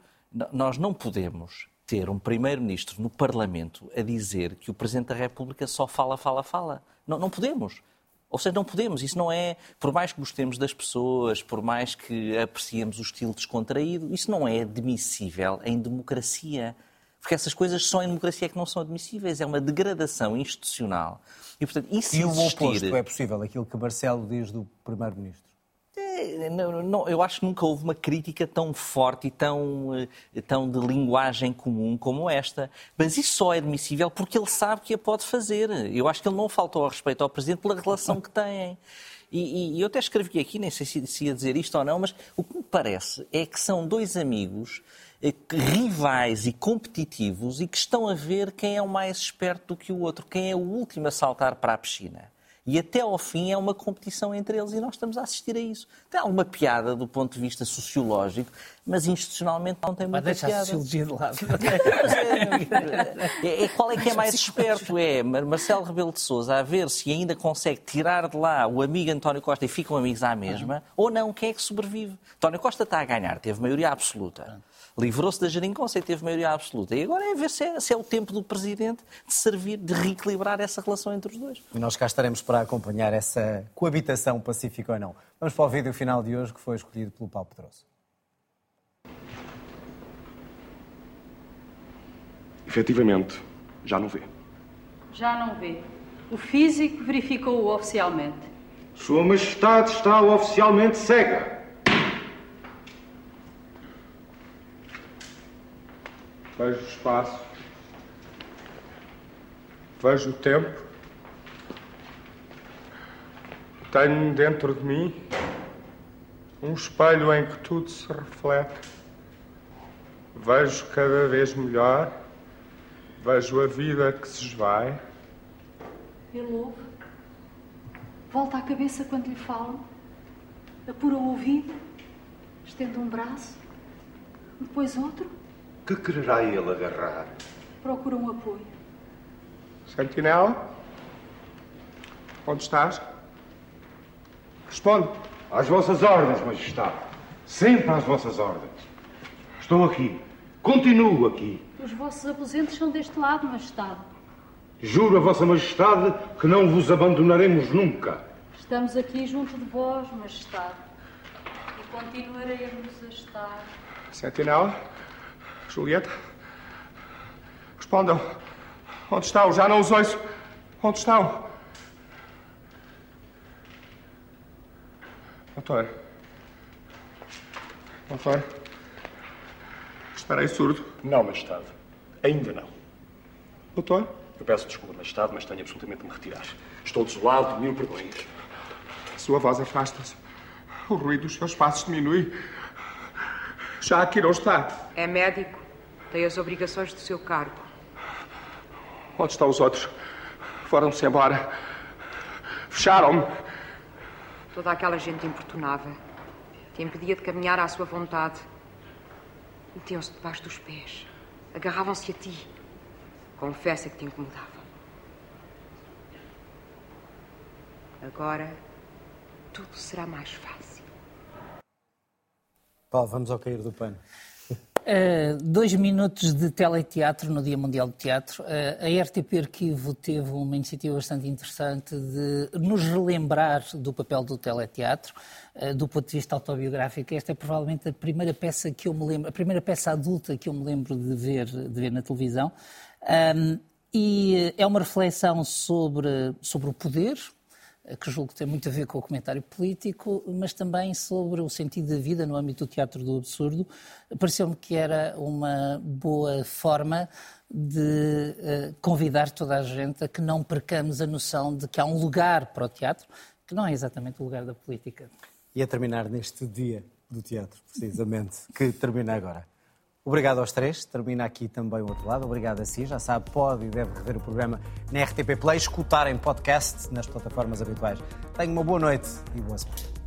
Nós não podemos ter um primeiro-ministro no Parlamento a dizer que o Presidente da República só fala, fala, fala. Não, não podemos. Ou seja, não podemos. Isso não é, por mais que gostemos das pessoas, por mais que apreciemos o estilo descontraído, isso não é admissível em democracia. Porque essas coisas só em democracia é que não são admissíveis. É uma degradação institucional. E, portanto, isso e existir... o oposto é possível, aquilo que Marcelo diz do Primeiro-Ministro? É, não, não, eu acho que nunca houve uma crítica tão forte e tão, eh, tão de linguagem comum como esta. Mas isso só é admissível porque ele sabe que a pode fazer. Eu acho que ele não faltou ao respeito ao Presidente pela relação que têm. E, e eu até escrevi aqui, nem sei se, se ia dizer isto ou não, mas o que me parece é que são dois amigos eh, rivais e competitivos e que estão a ver quem é o mais esperto do que o outro, quem é o último a saltar para a piscina. E até ao fim é uma competição entre eles e nós estamos a assistir a isso. Tem alguma piada do ponto de vista sociológico, mas institucionalmente não tem muita Mas piada. a sociologia de lado. é, é, qual é que é mais esperto? É Marcelo Rebelo de Sousa a ver se ainda consegue tirar de lá o amigo António Costa e ficam amigos à mesma, uhum. ou não, quem é que sobrevive? António Costa está a ganhar, teve maioria absoluta livrou-se da geringonça e teve maioria absoluta. E agora é ver se é, se é, o tempo do Presidente de servir, de reequilibrar essa relação entre os dois. E nós cá estaremos para acompanhar essa coabitação pacífica ou não. Vamos para o vídeo final de hoje que foi escolhido pelo Paulo Pedroso. Efetivamente, já não vê. Já não vê. O físico verificou-o oficialmente. Sua Majestade está oficialmente cega. Vejo o espaço, vejo o tempo, tenho dentro de mim um espelho em que tudo se reflete. Vejo cada vez melhor, vejo a vida que se esvai. Ele ouve, volta a cabeça quando lhe falam, apura o ouvido, estende um braço, depois outro. Que quererá ele agarrar? Procura um apoio. Sentinela? Onde estás? Responde. Às vossas ordens, Majestade. Sempre às vossas ordens. Estou aqui. Continuo aqui. Os vossos aposentos são deste lado, Majestade. Juro a Vossa Majestade que não vos abandonaremos nunca. Estamos aqui junto de vós, Majestade. E continuaremos a estar. Sentinela? Julieta? Respondam. Onde estão? Já não os ouço. Onde estão? Doutor. Doutor. Estarei surdo? Não, Majestade. Ainda não. Doutor? Eu peço desculpa, Majestade, mas tenho absolutamente de me retirar. Estou desolado, mil perdões. Sua voz afasta-se. O ruído dos seus passos diminui. Já aqui não está. É médico. Tem as obrigações do seu cargo. Onde estão os outros? Foram-se embora. Fecharam-me. Toda aquela gente importunava. Te impedia de caminhar à sua vontade. Metiam-se debaixo dos pés. Agarravam-se a ti. Confessa que te incomodavam. Agora, tudo será mais fácil. Paulo, vamos ao cair do pano. Uh, dois minutos de teleteatro no Dia Mundial do Teatro. Uh, a RTP Arquivo teve uma iniciativa bastante interessante de nos relembrar do papel do teleteatro, uh, do ponto de vista autobiográfico. Esta é provavelmente a primeira peça que eu me lembro, a primeira peça adulta que eu me lembro de ver, de ver na televisão. Um, e é uma reflexão sobre, sobre o poder, que julgo que tem muito a ver com o comentário político, mas também sobre o sentido da vida no âmbito do teatro do absurdo. Pareceu-me que era uma boa forma de uh, convidar toda a gente a que não percamos a noção de que há um lugar para o teatro, que não é exatamente o lugar da política. E a terminar neste dia do teatro, precisamente, que termina agora. Obrigado aos três. Termina aqui também o outro lado. Obrigado a si. Já sabe, pode e deve rever o programa na RTP Play, escutar em podcast nas plataformas habituais. Tenha uma boa noite e boa semana.